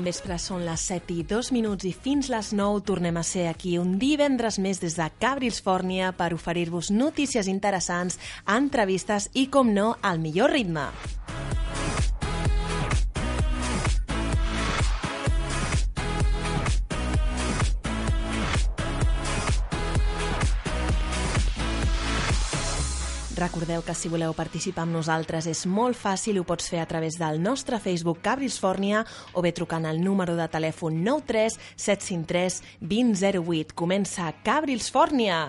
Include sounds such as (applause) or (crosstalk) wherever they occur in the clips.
bon vespre, són les 7 i 2 minuts i fins les 9 tornem a ser aquí un divendres més des de Cabrils Fòrnia per oferir-vos notícies interessants, entrevistes i, com no, el millor ritme. Recordeu que si voleu participar amb nosaltres és molt fàcil, ho pots fer a través del nostre Facebook Cabrils Fòrnia o bé trucant al número de telèfon 93 753 2008. Comença Cabrils Fòrnia!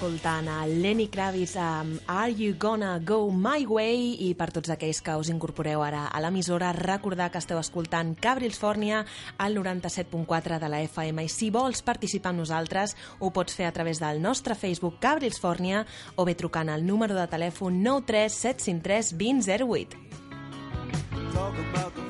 Escoltant a Lenny Kravitz amb Are You Gonna Go My Way i per tots aquells que us incorporeu ara a l'emissora recordar que esteu escoltant Cabrils Fòrnia al 97.4 de la FM i si vols participar amb nosaltres ho pots fer a través del nostre Facebook Cabrils Fòrnia o bé trucant al número de telèfon 93753 2008. Talk about the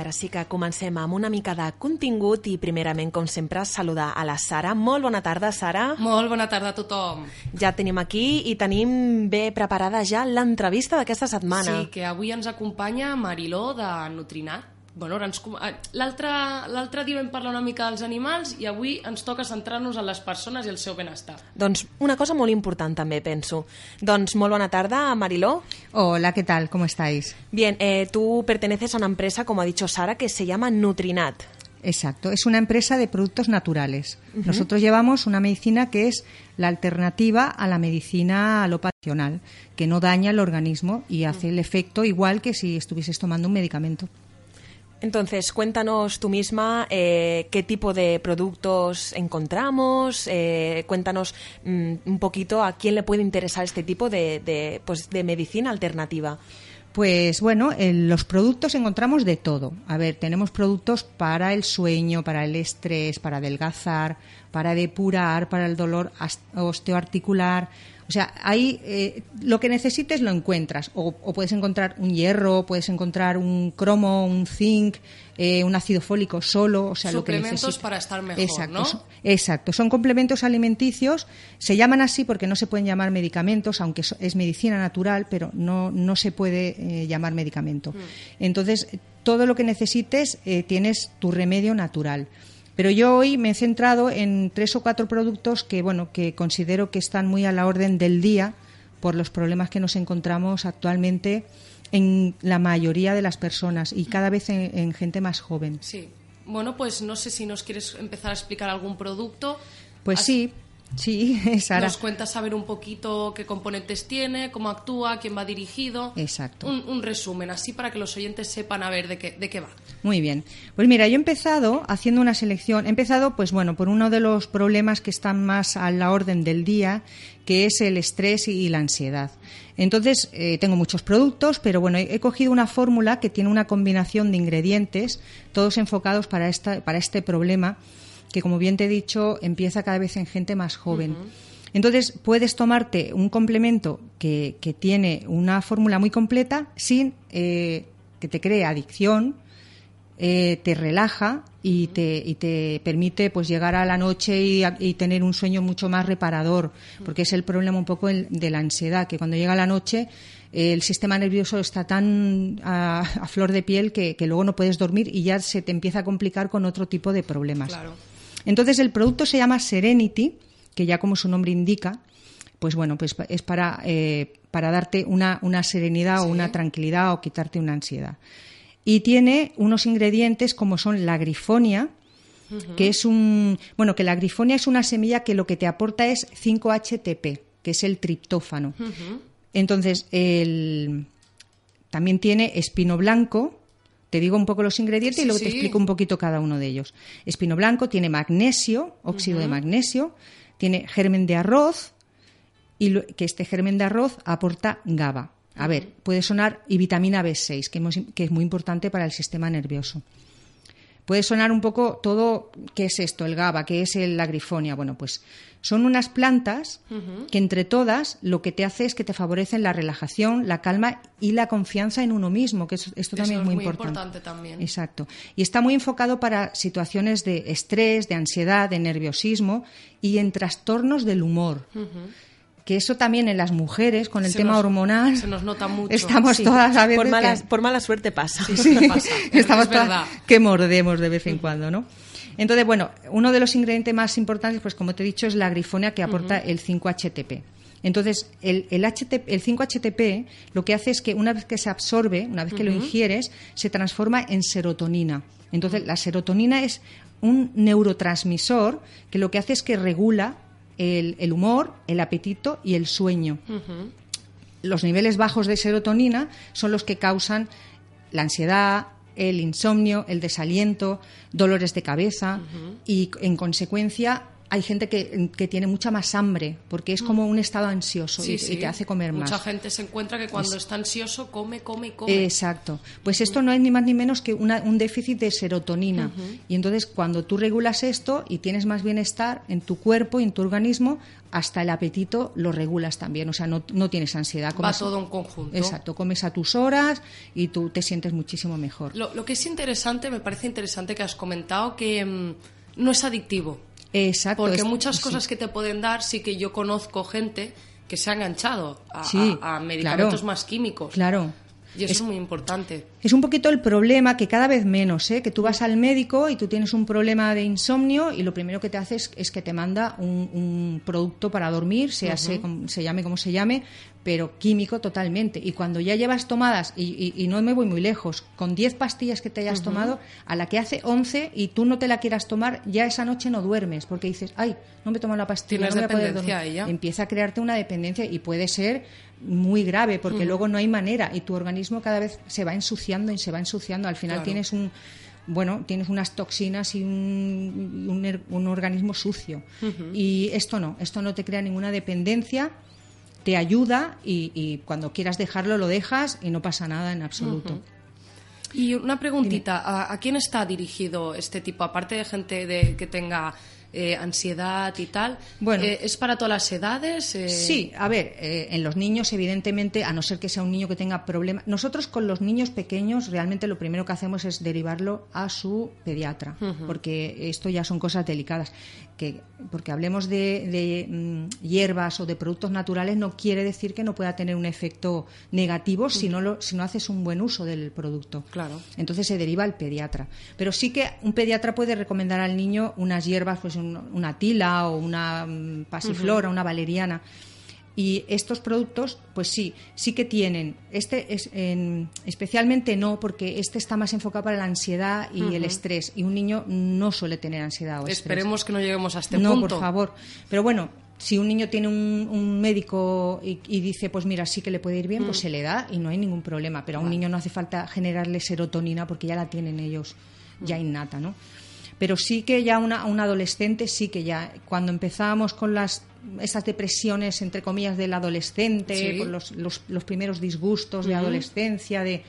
ara sí que comencem amb una mica de contingut i primerament, com sempre, saludar a la Sara. Molt bona tarda, Sara. Molt bona tarda a tothom. Ja tenim aquí i tenim bé preparada ja l'entrevista d'aquesta setmana. Sí, que avui ens acompanya Mariló de Nutrinat bueno, eh, l'altre dia vam parlar una mica dels animals i avui ens toca centrar-nos en les persones i el seu benestar. Doncs una cosa molt important també, penso. Doncs molt bona tarda, Mariló. Hola, ¿qué tal? ¿Cómo estáis? Bien, eh, tú perteneces a una empresa, como ha dicho Sara, que se llama Nutrinat. Exacto, es una empresa de productos naturales. Uh -huh. Nosotros llevamos una medicina que es la alternativa a la medicina alopacional, que no daña el organismo y hace el efecto igual que si estuvieses tomando un medicamento. Entonces, cuéntanos tú misma eh, qué tipo de productos encontramos, eh, cuéntanos mm, un poquito a quién le puede interesar este tipo de, pues, de medicina alternativa. Pues bueno, en los productos encontramos de todo. A ver, tenemos productos para el sueño, para el estrés, para adelgazar, para depurar, para el dolor osteoarticular, O sea, ahí eh, lo que necesites lo encuentras. O, o, puedes encontrar un hierro, puedes encontrar un cromo, un zinc, eh, un ácido fólico solo. O sea, lo que necesites. para estar mejor, exacto, ¿no? Son, exacto. Son complementos alimenticios. Se llaman así porque no se pueden llamar medicamentos, aunque es medicina natural, pero no, no se puede eh, llamar medicamento. Mm. Entonces, todo lo que necesites eh, tienes tu remedio natural. Pero yo hoy me he centrado en tres o cuatro productos que, bueno, que considero que están muy a la orden del día por los problemas que nos encontramos actualmente en la mayoría de las personas y cada vez en, en gente más joven. Sí. Bueno, pues no sé si nos quieres empezar a explicar algún producto. Pues sí, Sí, (laughs) Sara. Nos cuenta saber un poquito qué componentes tiene, cómo actúa, quién va dirigido. Exacto. Un, un, resumen, así para que los oyentes sepan a ver de qué, de qué va. Muy bien. Pues mira, yo he empezado haciendo una selección. He empezado, pues bueno, por uno de los problemas que están más a la orden del día, que es el estrés y la ansiedad. Entonces, eh, tengo muchos productos, pero bueno, he, cogido una fórmula que tiene una combinación de ingredientes, todos enfocados para, esta, para este problema que como bien te he dicho empieza cada vez en gente más joven. Uh -huh. Entonces puedes tomarte un complemento que, que tiene una fórmula muy completa sin eh, que te cree adicción, eh, te relaja y te, y te, permite pues llegar a la noche y, y, tener un sueño mucho más reparador, porque es el problema un poco de la ansiedad, que cuando llega la noche el sistema nervioso está tan a, a flor de piel que, que, luego no puedes dormir y ya se te empieza a complicar con otro tipo de problemas. Claro. Entonces el producto se llama Serenity, que ya como su nombre indica, pues bueno, pues es para, eh, para darte una, una serenidad sí. o una tranquilidad o quitarte una ansiedad. Y tiene unos ingredientes como son la grifonia, uh -huh. que es un bueno, que la grifonia es una semilla que lo que te aporta es 5-HTP, que es el triptófano. Uh -huh. Entonces, el, también tiene espino blanco, te digo un poco los ingredientes sí, y luego sí. te explico un poquito cada uno de ellos. Espino blanco tiene magnesio, óxido uh -huh. de magnesio, tiene germen de arroz, y lo, que este germen de arroz aporta GABA. A ver, puede sonar y vitamina B6, que, hemos, que, es muy importante para el sistema nervioso. Puede sonar un poco todo, ¿qué es esto? El GABA, ¿qué es el, la grifonia? Bueno, pues son unas plantas uh -huh. que entre todas lo que te hace es que te favorecen la relajación, la calma y la confianza en uno mismo, que esto, esto también es muy, muy importante. importante. también. Exacto. Y está muy enfocado para situaciones de estrés, de ansiedad, de nerviosismo y en trastornos del humor. Uh -huh que eso también en las mujeres con el se tema nos, hormonal se nos nota mucho estamos sí, todas a veces por mala, que, por mala suerte pasa, sí, sí, pasa. (laughs) estamos es todas verdad. que mordemos de vez en cuando no entonces bueno uno de los ingredientes más importantes pues como te he dicho es la grifonia que aporta uh -huh. el 5-HTP entonces, el, el, HTP, el 5-HTP lo que hace es que una vez que se absorbe, una vez que uh -huh. lo ingieres, se transforma en serotonina. Entonces, uh -huh. la serotonina es un neurotransmisor que lo que hace es que regula el, el humor, el apetito y el sueño. Uh -huh. Los niveles bajos de serotonina son los que causan la ansiedad, el insomnio, el desaliento, dolores de cabeza uh -huh. y, en consecuencia, hay gente que, que, tiene mucha más hambre porque es como un estado ansioso sí, y, sí. y, te hace comer más. Mucha gente se encuentra que cuando es... está ansioso come, come y come. Exacto. Pues esto no es ni más ni menos que una, un déficit de serotonina. Uh -huh. Y entonces cuando tú regulas esto y tienes más bienestar en tu cuerpo y en tu organismo, hasta el apetito lo regulas también. O sea, no, no tienes ansiedad. Comes, Va todo en conjunto. Exacto. Comes a tus horas y tú te sientes muchísimo mejor. Lo, lo que es interesante, me parece interesante que has comentado que mmm, no es adictivo. Exacto. Porque es, muchas sí. cosas que te pueden dar, sí que yo conozco gente que se ha enganchado a, sí, a, a medicamentos claro, más químicos. Claro. Y eso es, es, muy importante. Es un poquito el problema que cada vez menos, ¿eh? que tú vas al médico y tú tienes un problema de insomnio y lo primero que te hace es, es que te manda un, un, producto para dormir, sea uh -huh. se, se, llame como se llame, pero químico totalmente. Y cuando ya llevas tomadas, y, y, y no me voy muy lejos, con 10 pastillas que te hayas uh -huh. tomado, a la que hace 11 y tú no te la quieras tomar, ya esa noche no duermes, porque dices, ay, no me tomo la pastilla, no voy a poder. Ella. Empieza a crearte una dependencia y puede ser muy grave porque uh -huh. luego no hay manera y tu organismo cada vez se va ensuciando y se va ensuciando. Al final claro. tienes un bueno, tienes unas toxinas y un, un, un organismo sucio. Uh -huh. Y esto no, esto no te crea ninguna dependencia, te ayuda y, y, cuando quieras dejarlo lo dejas y no pasa nada en absoluto. Uh -huh. Y una preguntita, ¿a, ¿a, quién está dirigido este tipo? Aparte de gente de, que tenga eh, ansiedad y tal. Bueno. Eh, ¿Es para todas las edades? Eh, Sí, a ver, eh, en los niños, evidentemente, a no ser que sea un niño que tenga problemas. Nosotros con los niños pequeños, realmente lo primero que hacemos es derivarlo a su pediatra, porque esto ya son cosas delicadas. Que, porque hablemos de, de, mm, hierbas o de productos naturales, no quiere decir que no pueda tener un efecto negativo si, no lo, si no haces un buen uso del producto. Claro. Entonces se deriva al pediatra. Pero sí que un pediatra puede recomendar al niño unas hierbas, pues un- una tila o una mm, pasiflora, una valeriana. Y estos productos, pues sí, sí que tienen. Este es en- especialmente no, porque este está más enfocado para la ansiedad y el estrés. Y un niño no suele tener ansiedad o estrés. Esperemos que no lleguemos a este no, punto. por favor. Pero bueno, si un niño tiene un, un médico y, y dice, pues mira, sí que le puede ir bien, Mm. pues se le da y no hay ningún problema. Pero a un niño no hace falta generarle serotonina porque ya la tienen ellos ya Mm. innata, ¿no? Pero sí que ya una, un adolescente, sí que ya, cuando empezábamos con las esas depresiones, entre comillas, del adolescente, Sí. por los, los, los primeros disgustos de adolescencia, de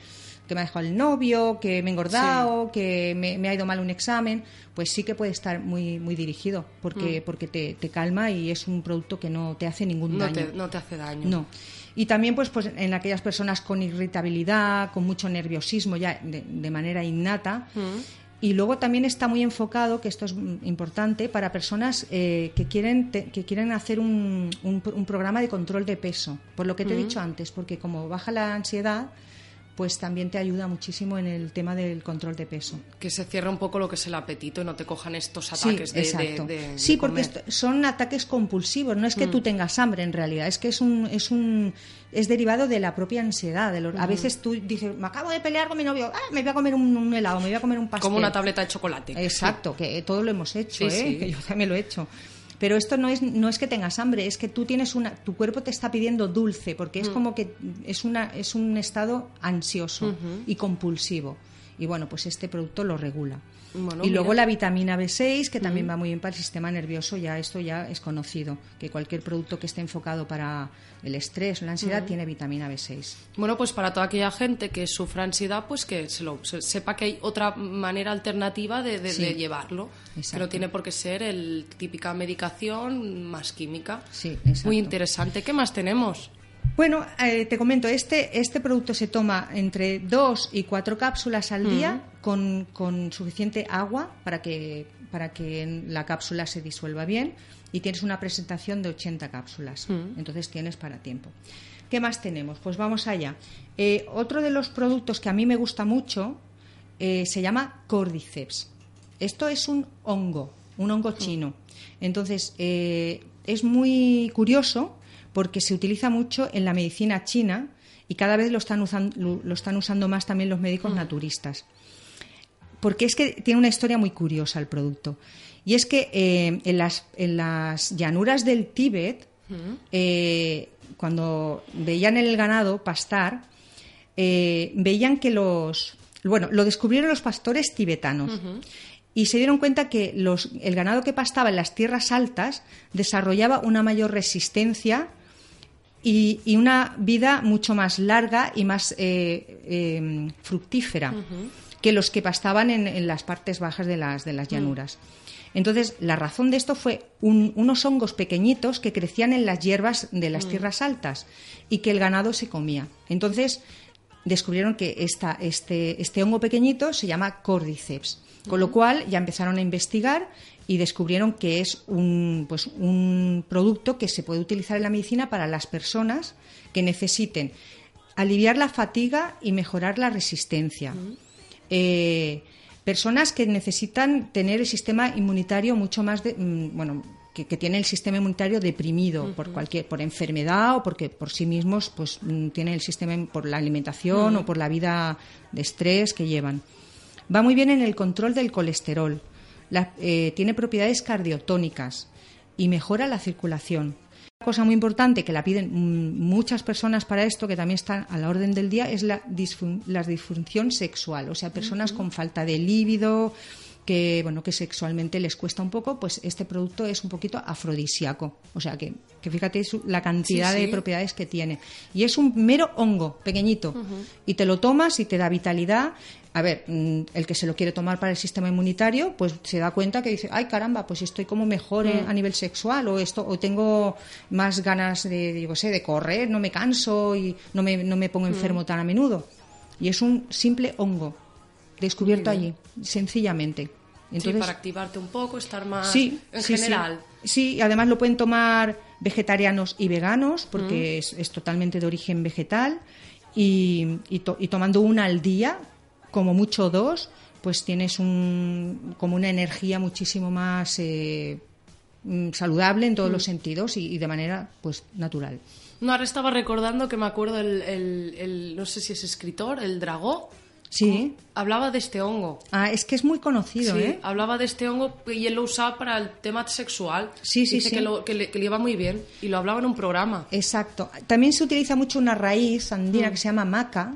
que me ha dejado el novio, que me he engordado, que me, me ha ido mal un examen, pues sí que puede estar muy, muy dirigido, porque, Mm. porque te, te calma y es un producto que no te hace ningún No daño. te, no te hace daño. No. Y también pues, pues en aquellas personas con irritabilidad, con mucho nerviosismo ya de, de manera innata. Y luego también está muy enfocado, que esto es importante, para personas eh, que, quieren te- que quieren hacer un, un, un programa de control de peso. Por lo que te he dicho antes, porque como baja la ansiedad, pues también te ayuda muchísimo en el tema del control de peso. Que se cierre un poco lo que es el apetito y no te cojan estos ataques de, de- exacto. de- de sí, porque comer. son ataques compulsivos. No es que tú tengas hambre en realidad, es que es un es un es derivado de la propia ansiedad. de A veces tú dices, me acabo de pelear con mi novio, ah, me voy a comer un, un helado, me voy a comer un pastel. Como una tableta de chocolate. Exacto, que todo lo hemos hecho, Sí, ¿eh? sí. que yo también lo he hecho. Pero esto no es, no es que tengas hambre, es que tú tienes una, tu cuerpo te está pidiendo dulce, porque Mm. es como que es, una, es un estado ansioso y compulsivo. Y bueno, pues este producto lo regula. Bueno, y luego mira. la vitamina B6, que también va muy bien para el sistema nervioso, ya esto ya es conocido, que cualquier producto que esté enfocado para el estrés o la ansiedad tiene vitamina B6. Bueno, pues para toda aquella gente que sufra ansiedad, pues que se lo, se- sepa que hay otra manera alternativa de, de- Sí. de llevarlo. Que Exacto. no tiene por qué ser el típica medicación más química. Sí, exacto. Muy interesante. ¿Qué más tenemos? Bueno, eh, te comento, este, este producto se toma entre dos y cuatro cápsulas al día con, con suficiente agua para que, para que la cápsula se disuelva bien y tienes una presentación de 80 cápsulas. Entonces tienes para tiempo. ¿Qué más tenemos? Pues vamos allá. Eh, otro de los productos que a mí me gusta mucho eh, se llama Cordyceps. Esto es un hongo, un hongo chino. Entonces, eh, es muy curioso porque se utiliza mucho en la medicina china y cada vez lo están, usan- lo, están usando más también los médicos naturistas. Porque es que tiene una historia muy curiosa el producto. Y es que eh, en, las, en las llanuras del Tíbet, eh, cuando veían el ganado pastar, eh, veían que los. Bueno, lo descubrieron los pastores tibetanos. Y se dieron cuenta que los, el ganado que pastaba en las tierras altas desarrollaba una mayor resistencia y, y una vida mucho más larga y más eh, eh, fructífera que los que pastaban en, en las partes bajas de las, de las llanuras. Entonces, la razón de esto fue un- unos hongos pequeñitos que crecían en las hierbas de las tierras altas y que el ganado se comía. Entonces, descubrieron que esta, este, este hongo pequeñito se llama Cordyceps. Con lo cual ya empezaron a investigar y descubrieron que es un, pues, un producto que se puede utilizar en la medicina para las personas que necesiten aliviar la fatiga y mejorar la resistencia. Eh, personas que necesitan tener el sistema inmunitario mucho más de, mm, bueno que, que tienen el sistema inmunitario deprimido por cualquier por enfermedad o porque por sí mismos pues mm, tienen el sistema por la alimentación o por la vida de estrés que llevan. Va muy bien en el control del colesterol La- eh, tiene propiedades cardiotónicas y mejora la circulación una cosa muy importante que la piden muchas personas para esto, que también está a la orden del día, es la, disfun- la disfunción sexual. O sea, personas con falta de líbido, que bueno que sexualmente les cuesta un poco, pues este producto es un poquito afrodisíaco. O sea, que, que fíjate la cantidad Sí, sí. de propiedades que tiene. Y es un mero hongo, pequeñito. Y te lo tomas y te da vitalidad. A ver, mm, el que se lo quiere tomar para el sistema inmunitario, pues se da cuenta que dice, ay caramba, pues estoy como mejor eh, a nivel sexual o esto o tengo más ganas de, digo sé, de correr, no me canso y no me, no me pongo enfermo tan a menudo. Y es un simple hongo descubierto allí, sencillamente. sí, para activarte un poco, estar más sí, en sí, general. Sí. además lo pueden tomar vegetarianos y veganos porque es, es, totalmente de origen vegetal y, y, to- y tomando una al día, como mucho dos, pues tienes un, como una energía muchísimo más eh, mm, saludable en todos los sentidos y, y de manera pues natural. No, ahora estaba recordando que me acuerdo el, el- el- no sé si es escritor, el Dragó, Sí. hablaba de este hongo. Ah, es que es muy conocido, Sí, ¿eh? hablaba de este hongo y él lo usaba para el tema sexual. Sí, sí, Dice sí. Que, lo, que, le, que le iba muy bien y lo hablaba en un programa. Exacto. También se utiliza mucho una raíz andina que se llama maca,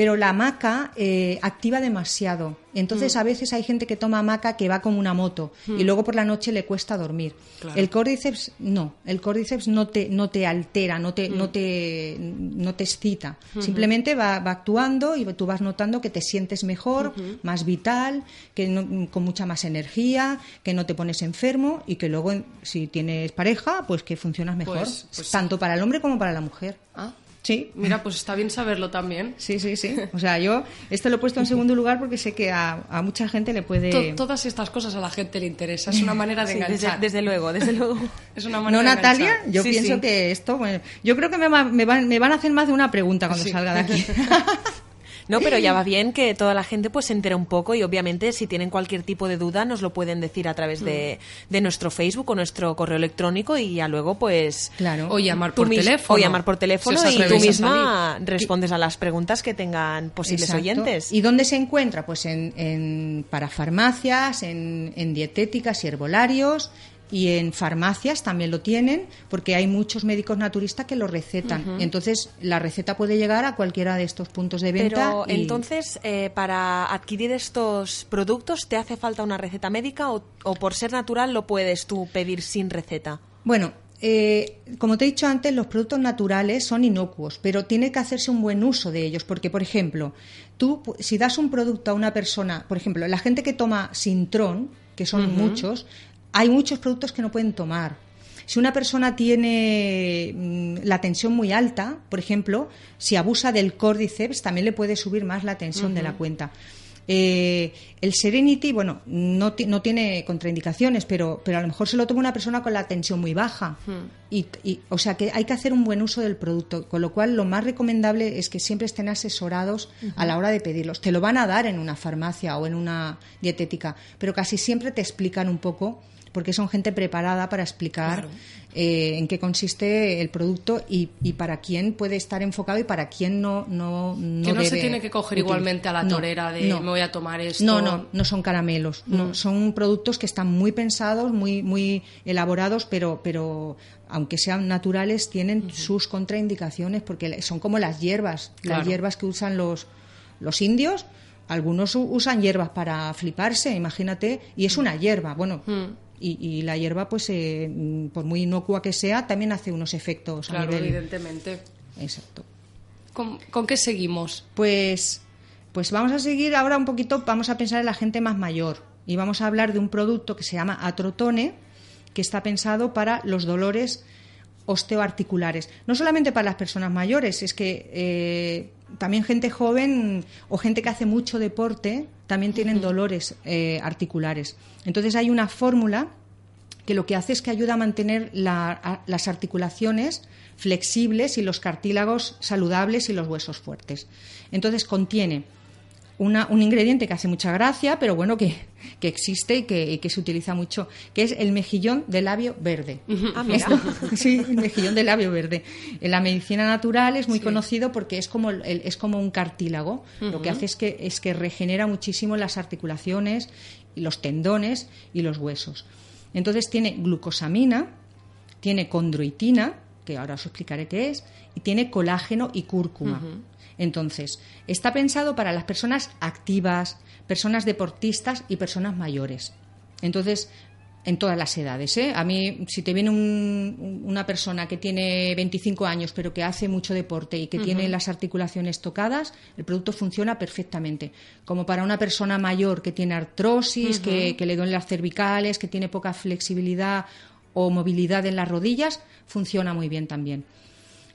pero la maca eh, activa demasiado. Entonces a veces hay gente que toma maca que va como una moto y luego por la noche le cuesta dormir. Claro. El cordyceps no, el cordyceps no te, no te altera, no te, no te, no te excita. Simplemente va, va actuando y tú vas notando que te sientes mejor, más vital, que no- con mucha más energía, que no te pones enfermo y que luego si tienes pareja, pues que funcionas mejor, Pues- pues tanto para el hombre como para la mujer. Ah, Sí. mira, pues está bien saberlo también. Sí, sí, sí. O sea, yo esto lo he puesto en segundo lugar porque sé que a, a mucha gente le puede... To- todas estas cosas a la gente le interesa. Es una manera de Sí, enganchar. desde, desde luego, desde luego. (laughs) Es una manera ¿No, Natalia? Yo Sí, pienso sí. que esto... Bueno, yo creo que me, va- me van, me van a hacer más de una pregunta cuando salga de aquí. (laughs) No, pero ya va bien que toda la gente pues se entere un poco y obviamente si tienen cualquier tipo de duda nos lo pueden decir a través de, Mm. de nuestro Facebook o nuestro correo electrónico y ya luego pues claro. O llamar por teléfono. o llamar por teléfono Si y tú a misma respondes a las preguntas que tengan posibles Exacto. oyentes. ¿Y dónde se encuentra? Pues en, en- para farmacias, en, en dietéticas y herbolarios y en farmacias también lo tienen porque hay muchos médicos naturistas que lo recetan. Entonces la receta puede llegar a cualquiera de estos puntos de venta. Pero y- entonces, eh, para adquirir estos productos, ¿te hace falta una receta médica o, o por ser natural lo puedes tú pedir sin receta? Bueno, eh, como te he dicho antes, los productos naturales son inocuos, pero tiene que hacerse un buen uso de ellos, porque, por ejemplo, tú, si das un producto a una persona, por ejemplo, la gente que toma Sintrón, que son muchos, hay muchos productos que no pueden tomar. Si una persona tiene mm, la tensión muy alta, por ejemplo, si abusa del cordyceps, también le puede subir más la tensión de la cuenta. Eh, el Serenity, bueno, no, ti- no tiene contraindicaciones, pero, pero a lo mejor se lo toma una persona con la tensión muy baja. y, y- o sea que hay que hacer un buen uso del producto, con lo cual lo más recomendable es que siempre estén asesorados a la hora de pedirlos. Te lo van a dar en una farmacia o en una dietética, pero casi siempre te explican un poco porque son gente preparada para explicar eh, en qué consiste el producto y, y para quién puede estar enfocado y para quién no no no que no se tiene que coger utilizar. igualmente a la No, torera de no. me voy a tomar esto. No, no, no son caramelos. No, son productos que están muy pensados, muy, muy elaborados, pero, pero aunque sean naturales, tienen sus contraindicaciones porque son como las hierbas, las hierbas que usan los, los indios. Algunos usan hierbas para fliparse, imagínate, y es una hierba. Bueno, y, y la hierba, pues, eh, por muy inocua que sea, también hace unos efectos a Claro, nivel. evidentemente. Exacto. ¿Con, con qué seguimos? Pues, pues vamos a seguir ahora un poquito, vamos a pensar en la gente más mayor y vamos a hablar de un producto que se llama Atrotone, que está pensado para los dolores osteoarticulares. No solamente para las personas mayores, es que eh, también gente joven o gente que hace mucho deporte también tienen dolores eh, articulares. Entonces hay una fórmula que lo que hace es que ayuda a mantener la- a- las articulaciones flexibles y los cartílagos saludables y los huesos fuertes. Entonces contiene una- un ingrediente que hace mucha gracia, pero bueno, que, que existe y que, se utiliza mucho, que es el mejillón de labio verde. (laughs) Ah, mira. (laughs) Sí, el mejillón de labio verde. En la medicina natural es muy conocido porque es como, el- es como un cartílago. Lo que hace es que, es que regenera muchísimo las articulaciones, y los tendones y los huesos. Entonces tiene glucosamina, tiene condroitina, que ahora os explicaré qué es, y tiene colágeno y cúrcuma. Entonces, está pensado para las personas activas, personas deportistas y personas mayores. Entonces, en todas las edades. ¿eh? A mí, si te viene un- una persona que tiene 25 años, pero que hace mucho deporte y que tiene las articulaciones tocadas, el producto funciona perfectamente. Como para una persona mayor que tiene artrosis, que, que le duelen las cervicales, que tiene poca flexibilidad o movilidad en las rodillas, funciona muy bien también.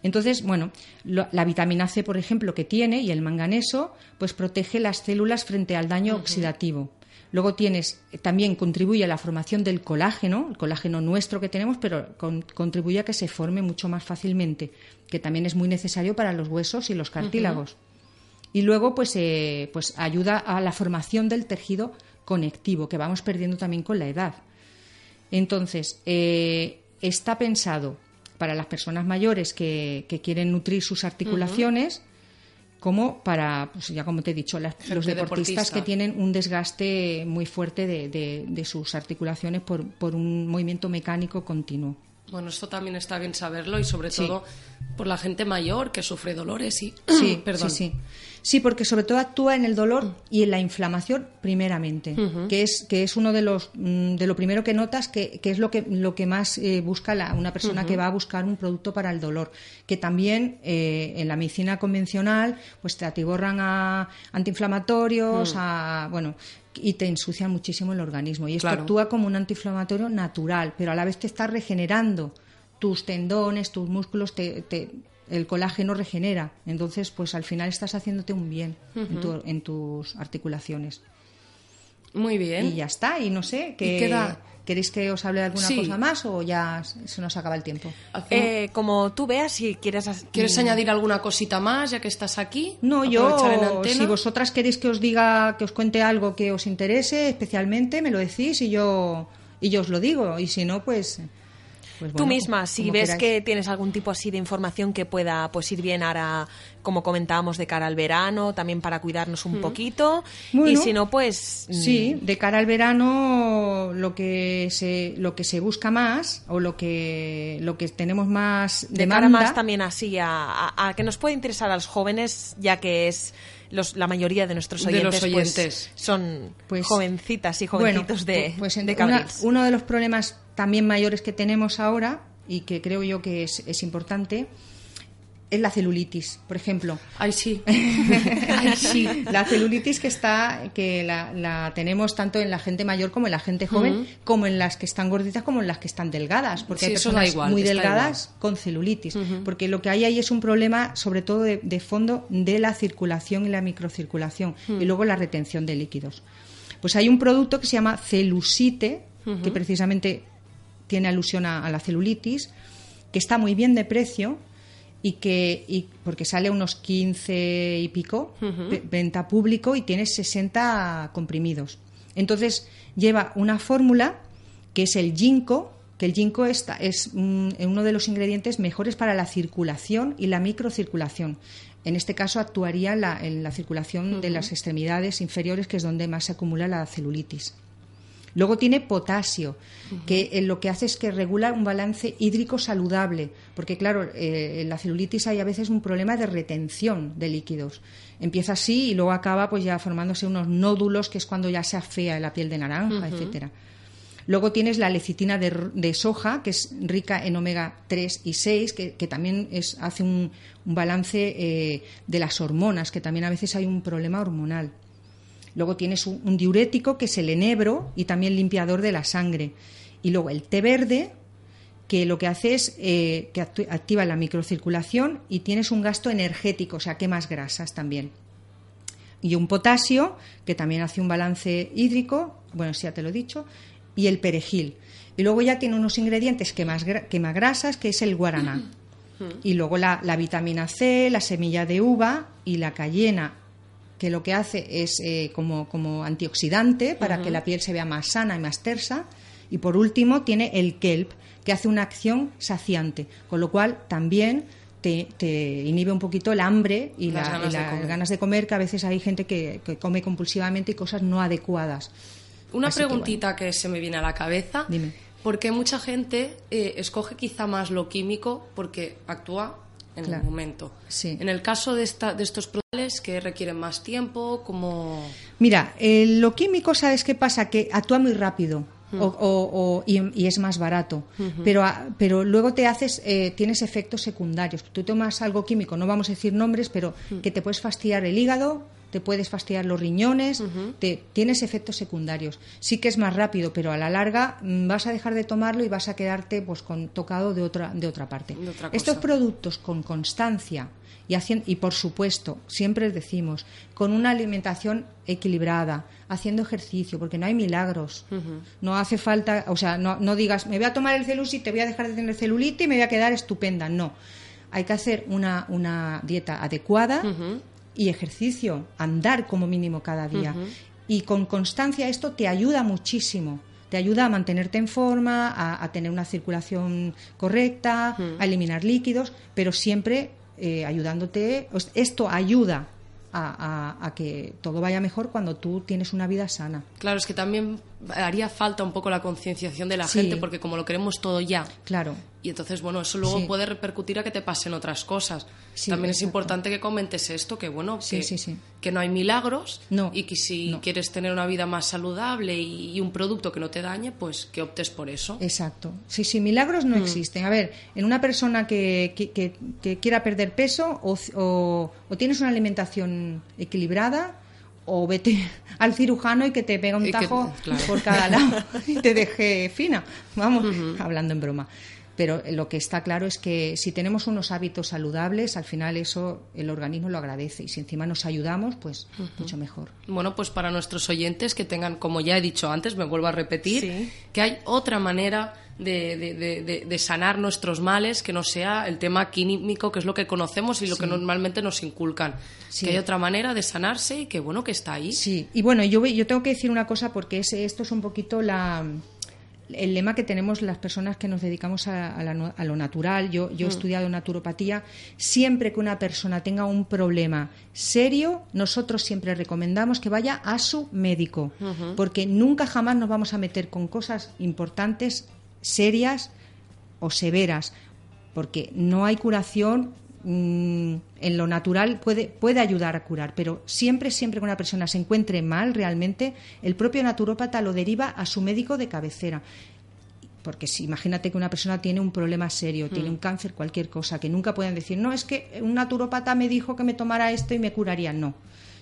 Entonces, bueno, lo- la vitamina C, por ejemplo, que tiene y el manganeso, pues protege las células frente al daño oxidativo. Luego tienes, eh, también contribuye a la formación del colágeno, el colágeno nuestro que tenemos, pero con- contribuye a que se forme mucho más fácilmente, que también es muy necesario para los huesos y los cartílagos. Y luego, pues, eh, pues ayuda a la formación del tejido conectivo, que vamos perdiendo también con la edad. Entonces, eh, está pensado para las personas mayores que, que quieren nutrir sus articulaciones, como para, pues ya como te he dicho, las- los deportistas deportista. que tienen un desgaste muy fuerte de, de- de sus articulaciones por, por un movimiento mecánico continuo. Bueno, esto también está bien saberlo y sobre Sí. todo por la gente mayor que sufre dolores y... Sí, (coughs) Perdón. sí, sí. Sí, porque sobre todo actúa en el dolor y en la inflamación primeramente, que es que es uno de los mm, de lo primero que notas que, que es lo que lo que más eh, busca la- una persona que va a buscar un producto para el dolor, que también eh, en la medicina convencional pues te atiborran a antiinflamatorios, a bueno y te ensucian muchísimo el organismo. Y esto Claro. actúa como un antiinflamatorio natural, pero a la vez te está regenerando tus tendones, tus músculos, te, te- el colágeno regenera. Entonces, pues al final estás haciéndote un bien en, tu- en tus articulaciones. Muy bien. Y ya está, y no sé, que, ¿Y queda? ¿queréis que os hable de alguna Sí. cosa más o ya se nos acaba el tiempo? Eh, como tú veas, si quieres... ¿Quieres añadir alguna cosita más ya que estás aquí? No, en yo, si vosotras queréis que os diga, que os cuente algo que os interese especialmente, me lo decís y yo, y yo os lo digo. Y si no, pues... pues Tú misma, si ves queráis. que tienes algún tipo así de información que pueda pues ir bien ahora, como comentábamos, de cara al verano, también para cuidarnos un poquito. y Bueno, si no, pues... mm, Sí, de cara al verano lo que se lo que se busca más o lo que lo que tenemos más De demanda cara más también así a, a- a que nos puede interesar a los jóvenes, ya que es los, la mayoría de nuestros De oyentes, los pues, oyentes. son Pues- jovencitas y Bueno, jovencitos de, pu- pues en- de una- Cabrils. uno de los problemas también mayores que tenemos ahora y que creo yo que es, es importante es la celulitis, por ejemplo. Ay, sí. (laughs) Ay, sí. La celulitis que está, que la, la tenemos tanto en la gente mayor como en la gente joven, como en las que están gorditas como en las que están delgadas, porque Sí, hay personas igual, muy delgadas con celulitis, porque lo que hay ahí es un problema sobre todo de, de fondo de la circulación y la microcirculación y luego la retención de líquidos. Pues hay un producto que se llama celusite, que precisamente tiene alusión a, a la celulitis, que está muy bien de precio y que y porque sale a unos 15 y pico ve- venta público y tiene 60 comprimidos. Entonces lleva una fórmula que es el ginkgo, que el ginkgo está- es mm, uno de los ingredientes mejores para la circulación y la microcirculación. En este caso actuaría la, en la circulación de las extremidades inferiores, que es donde más se acumula la celulitis. Luego tiene potasio, que eh, lo que hace es que regula un balance hídrico saludable, porque claro, eh, en la celulitis hay a veces un problema de retención de líquidos. Empieza así y luego acaba pues ya formándose unos nódulos, que es cuando ya se afea la piel de naranja, etcétera. Luego tienes la lecitina de, soja, que es rica en omega 3 y 6, que, que también es, hace un, un balance eh, de las hormonas, que también a veces hay un problema hormonal. Luego tienes un, un diurético que es el enebro y también limpiador de la sangre. Y luego el té verde, que lo que hace es eh, que activa la microcirculación y tienes un gasto energético, o sea, quemas grasas también. Y un potasio, que también hace un balance hídrico, bueno, ya te lo he dicho, y el perejil. Y luego ya tiene unos ingredientes quemas gra- quemagrasas, que es el guaraná. (clears throat) Y luego la, la vitamina C, la semilla de uva y la cayena, que lo que hace es eh, como, como antioxidante para que la piel se vea más sana y más tersa. Y por último tiene el kelp, que hace una acción saciante, con lo cual también te, te inhibe un poquito el hambre y, Las la- ganas y de comer. ganas de comer, que a veces hay gente que, que come compulsivamente y cosas no adecuadas. Una Así que, preguntita que, se me viene a la cabeza. Dime. Porque mucha gente eh, escoge quizá más lo químico porque actúa en Claro. el momento. Sí. En el caso de, esta, de estos productos que requieren más tiempo, como... Mira, eh, lo químico, ¿sabes qué pasa? Que actúa muy rápido. o, o- o- y, y es más barato. pero, a- pero luego te haces, eh, tienes efectos secundarios. Tú tomas algo químico, no vamos a decir nombres, pero que te puedes fastidiar el hígado, te puedes fastidiar los riñones, te, tienes efectos secundarios. Sí que es más rápido, pero a la larga mm, vas a dejar de tomarlo y vas a quedarte pues con, tocado de otra, de otra parte. De otra Estos productos con constancia y, hacien- y por supuesto, siempre decimos, con una alimentación equilibrada, haciendo ejercicio, porque no hay milagros. No hace falta, o sea, no, no digas, me voy a tomar el celulitis, te voy a dejar de tener celulite y me voy a quedar estupenda. No. Hay que hacer una, una dieta adecuada y ejercicio, andar como mínimo cada día. Y con constancia esto te ayuda muchísimo. Te ayuda a mantenerte en forma, a, a tener una circulación correcta, a eliminar líquidos, pero siempre eh, ayudándote. Esto ayuda a, a- a que todo vaya mejor cuando tú tienes una vida sana. Claro, es que también haría falta un poco la concienciación de la Sí. gente, porque como lo queremos todo ya, Claro. y entonces, bueno, eso luego Sí. puede repercutir a que te pasen otras cosas. Sí, También es importante que comentes esto, que bueno, que, que no hay milagros No, y que si no. quieres tener una vida más saludable y, y un producto que no te dañe, pues que optes por eso. Exacto. Sí, sí, milagros Mm. no existen. A ver, en una persona que, que- que- que quiera perder peso o, o- o tienes una alimentación equilibrada o vete (laughs) al cirujano y que te pega un que- tajo claro. por cada lado (laughs) y te deje fina. Vamos, hablando en broma. Pero lo que está claro es que si tenemos unos hábitos saludables, al final eso el organismo lo agradece y si encima nos ayudamos, pues mucho mejor. Bueno, pues para nuestros oyentes que tengan, como ya he dicho antes, me vuelvo a repetir, Sí. que hay otra manera de, de- de- de- de sanar nuestros males que no sea el tema químico, que es lo que conocemos y lo que normalmente nos inculcan. Sí. Que hay otra manera de sanarse y que bueno, que está ahí. Sí, y bueno, yo, yo tengo que decir una cosa porque es, esto es un poquito la, el lema que tenemos las personas que nos dedicamos a, a la a lo natural. Yo, yo he estudiado naturopatía. Siempre que una persona tenga un problema serio, nosotros siempre recomendamos que vaya a su médico, porque nunca jamás nos vamos a meter con cosas importantes, serias o severas, porque no hay curación mm, en lo natural puede, puede ayudar a curar, pero siempre, siempre que una persona se encuentre mal realmente, el propio naturópata lo deriva a su médico de cabecera. Porque si imagínate que una persona tiene un problema serio, tiene un cáncer, cualquier cosa, que nunca pueden decir, no, es que un naturópata me dijo que me tomara esto y me curaría. No.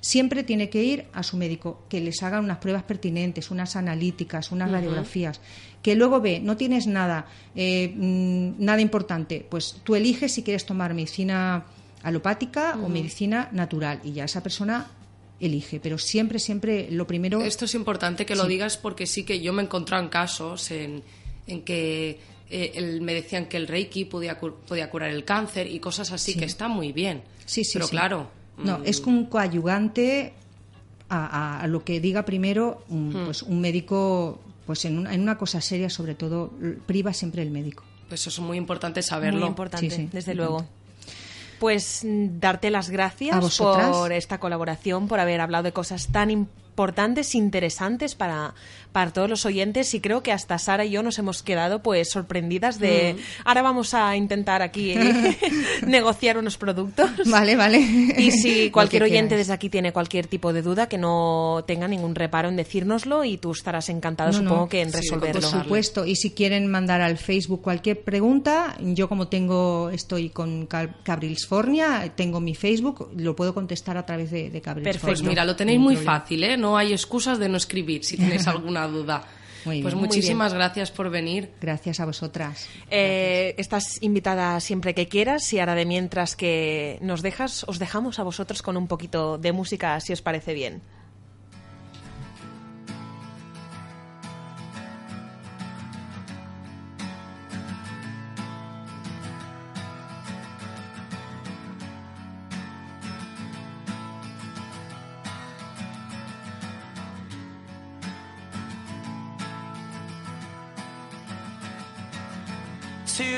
Siempre tiene que ir a su médico, que les hagan unas pruebas pertinentes, unas analíticas, unas radiografías, que luego ve, no tienes nada, eh, mm, nada importante, pues tú eliges si quieres tomar medicina alopática o medicina natural y ya esa persona elige, pero siempre, siempre lo primero... Esto es importante que lo Sí. digas porque sí que yo me he encontrado en casos en, en que eh, el- me decían que el Reiki podía, podía curar el cáncer y cosas así, Sí. que está muy bien. Sí, sí, Pero sí. claro. No, es un coadyuvante a, a- a lo que diga primero un, pues, un médico, pues en una, en una cosa seria sobre todo, priva siempre el médico. Pues eso es muy importante saberlo. Muy importante, Sí, sí, desde luego. Pues darte las A gracias por esta colaboración, por haber hablado de cosas tan importantes, interesantes para, para todos los oyentes y creo que hasta Sara y yo nos hemos quedado pues sorprendidas de ahora vamos a intentar aquí eh, (laughs) negociar unos productos. Vale, vale. Y si cualquier oyente desde aquí tiene cualquier tipo de duda, que no tenga ningún reparo en decírnoslo y tú estarás encantado, No, no. supongo, que en Sí, resolverlo. Por supuesto, y si quieren mandar al Facebook cualquier pregunta, yo como tengo, estoy con Cal- Cabrilsfornia, tengo mi Facebook, lo puedo contestar a través de, de Cabrilsfornia. Pues Perfecto. mira, lo tenéis muy fácil, ¿eh? No hay excusas de no escribir si tenéis (laughs) alguna duda. Muy pues bien. Muchísimas gracias por venir. Gracias a vosotras. Eh, estás invitada siempre que quieras y ahora de mientras que nos dejas, os dejamos a vosotros con un poquito de música, si os parece bien.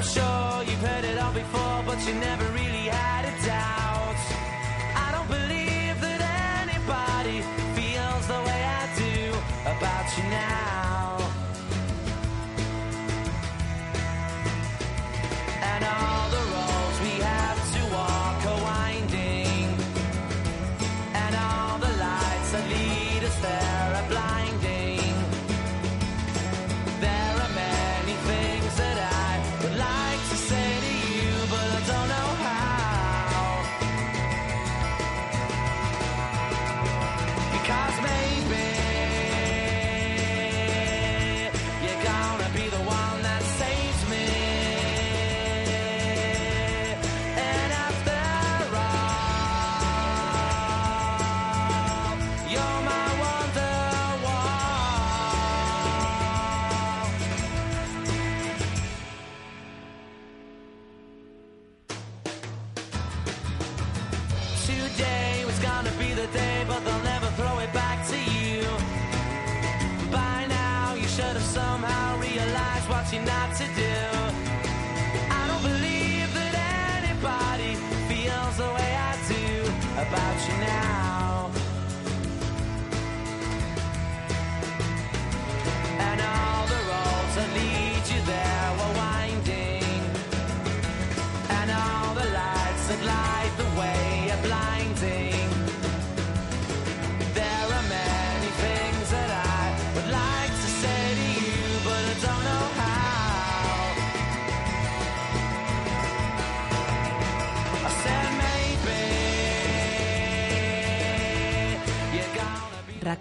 I'm sure you've heard it all before, but you never really had a doubt. I don't believe that anybody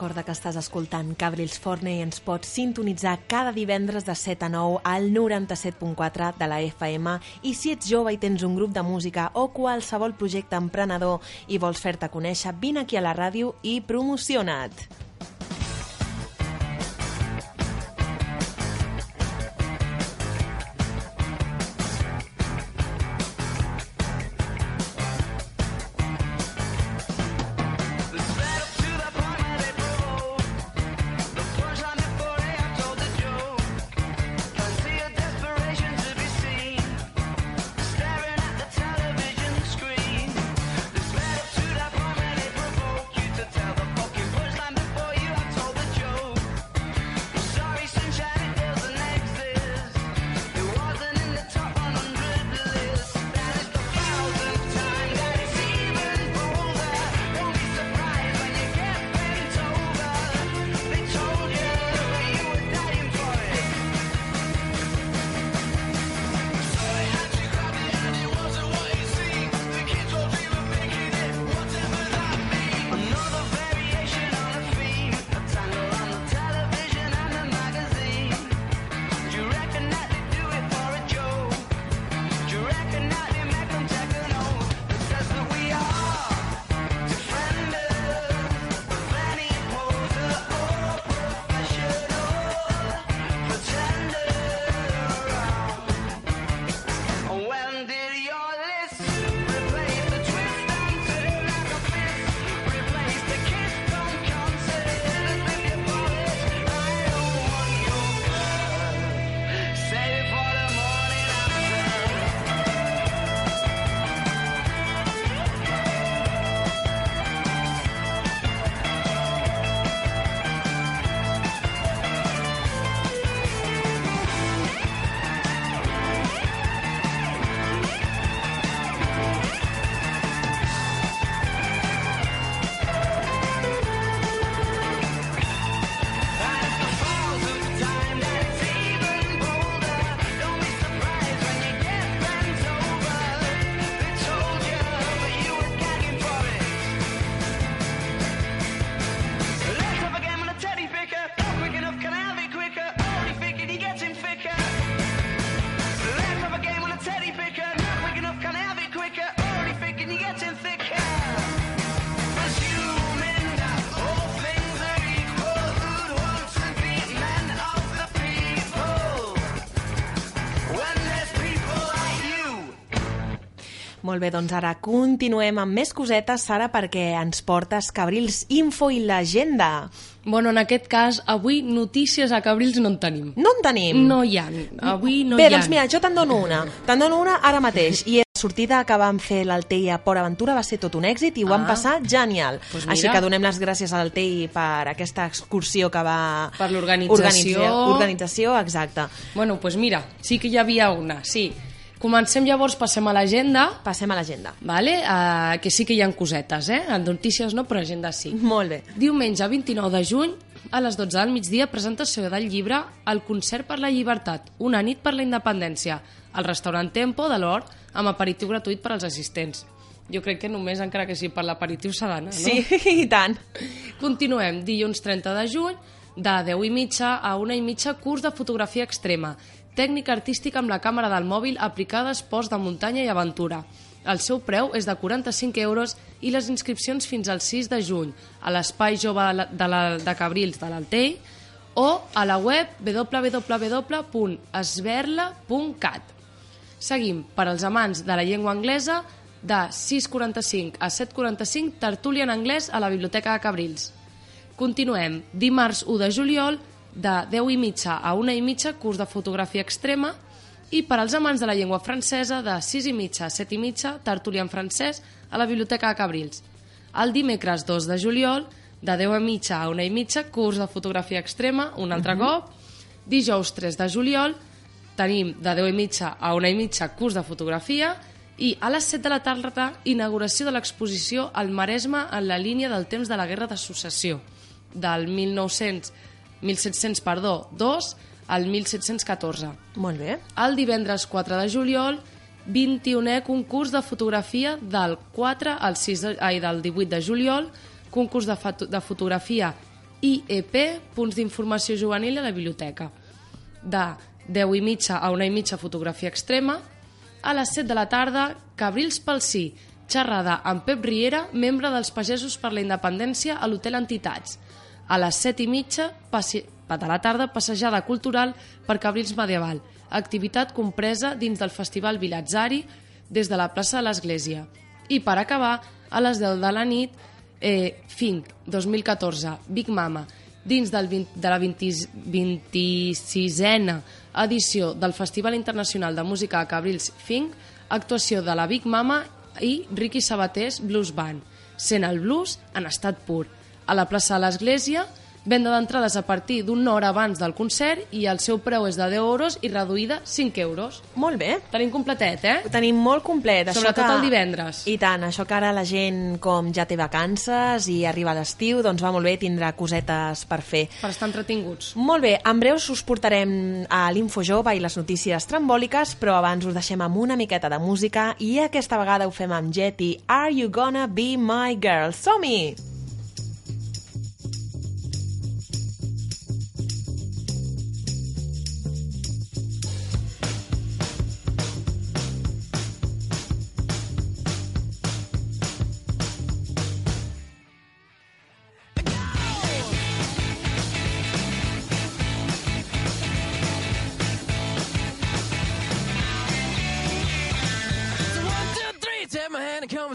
Recorda que estàs escoltant Cabrils Forne i ens pots sintonitzar cada divendres de 7 a 9 al 97.4 de la FM i si ets jove i tens un grup de música o qualsevol projecte emprenedor i vols fer-te conèixer, vine aquí a la ràdio i promociona't! Molt bé, doncs ara continuem amb més cosetes, Sara, perquè ens portes Cabrils Info i l'agenda. Bueno, en aquest cas, avui notícies a Cabrils no en tenim. No en tenim. No hi ha. Avui no Bé, hi ha. doncs mira, jo te'n dono una. Te'n dono una ara mateix. I la sortida que vam fer l'Altei a Port Aventura va ser tot un èxit i ho vam Ah. passar genial. Pues mira. Així que donem les gràcies a l'Altei per aquesta excursió que va... Per l'organització. Organitza- Organització, exacte. Bueno, doncs pues mira, sí que hi havia una, sí. Comencem llavors, passem a l'agenda, Passem a l'agenda. vale? uh, que sí que hi ha cosetes, eh? En notícies no, però agenda sí. Molt bé. Diumenge 29 de juny, a les 12 del migdia, presentació del llibre El concert per la llibertat, una nit per la independència, al restaurant Tempo de l'Hort, amb aperitiu gratuït per als assistents. Jo crec que només, encara que sigui per l'aperitiu, s'ha d'anar, no? Sí, (laughs) i tant. Continuem, dilluns 30 de juny, de 10 i mitja a 1 i mitja, curs de fotografia extrema, tècnica artística amb la càmera del mòbil aplicada a esports de muntanya i aventura. El seu preu és de 45 euros i les inscripcions fins al 6 de juny a l'Espai Jove de, la, de, la, de Cabrils de l'Altei o a la web www.esberla.cat. Seguim, per als amants de la llengua anglesa, de 6.45 a 7.45, tertúlia en anglès a la Biblioteca de Cabrils. Continuem, dimarts 1 de juliol, de 10 i mitja a 1 i mitja, curs de fotografia extrema, i per als amants de la llengua francesa, de 6 i mitja a 7 i mitja, tertúlia en francès a la Biblioteca de Cabrils. El dimecres 2 de juliol, de 10 i mitja a 1 i mitja, curs de fotografia extrema, un altre cop. Dijous 3 de juliol, tenim de 10 i mitja a 1 i mitja curs de fotografia i a les 7 de la tarda inauguració de l'exposició al Maresme en la línia del temps de la Guerra de Successió del 1900, 1700, perdó, 2 al 1714. Molt bé. El divendres 4 de juliol, 21è concurs de fotografia del 4 al 6 de, ai, del 18 de juliol, concurs de, foto, de fotografia IEP, punts d'informació juvenil a la biblioteca. De 10 i mitja a 1 i mitja fotografia extrema, a les 7 de la tarda, Cabrils pel Sí, xerrada amb Pep Riera, membre dels Pagesos per la Independència a l'Hotel Entitats. A les 7 i mitja, passi... la tarda, passejada cultural per Cabrils Medieval, activitat compresa dins del Festival Vilatzari des de la plaça de l'Església. I per acabar, a les 10 de la nit, eh, Fink 2014, Big Mama, dins del 20, de la 20, 26a edició del Festival Internacional de Música a Cabrils Fink, actuació de la Big Mama i Ricky Sabatés Blues Band, sent el blues en estat pur. A la plaça de l'Església, venda d'entrades a partir d'una hora abans del concert i el seu preu és de 10 euros i reduïda 5 euros. Molt bé. Tenim completet, eh? Ho tenim molt complet. Sobretot que... el divendres. I tant, això que ara la gent com ja té vacances i arriba l'estiu, doncs va molt bé, tindrà cosetes per fer. Per estar entretinguts. Molt bé, en breus us portarem a l'Info Jove i les notícies trambòliques, però abans us deixem amb una miqueta de música i aquesta vegada ho fem amb Jet i Are You Gonna Be My Girl? Som-hi!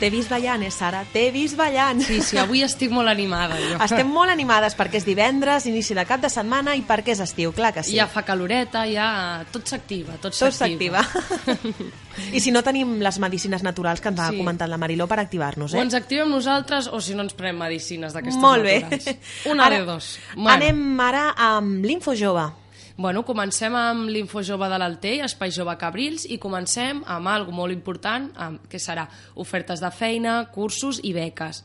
T'he vist ballant, eh, Sara? T'he vist ballant. Sí, sí, avui estic molt animada, jo. (laughs) Estem molt animades perquè és divendres, inici de cap de setmana i perquè és estiu, clar que sí. Ja fa caloreta, ja... Tot s'activa, tot Tot s'activa. s'activa. (laughs) I si no tenim les medicines naturals que ens ha Sí. comentat la Mariló per activar-nos, O eh? ens activem nosaltres o si no ens prenem medicines d'aquestes Molt bé. naturals. Una Ara de dos. Anem ara amb l'Info Jove. Bueno, comencem amb l'Info Jove de l'Altell, Espai Jove Cabrils, i comencem amb algo molt important, que serà ofertes de feina, cursos i beques.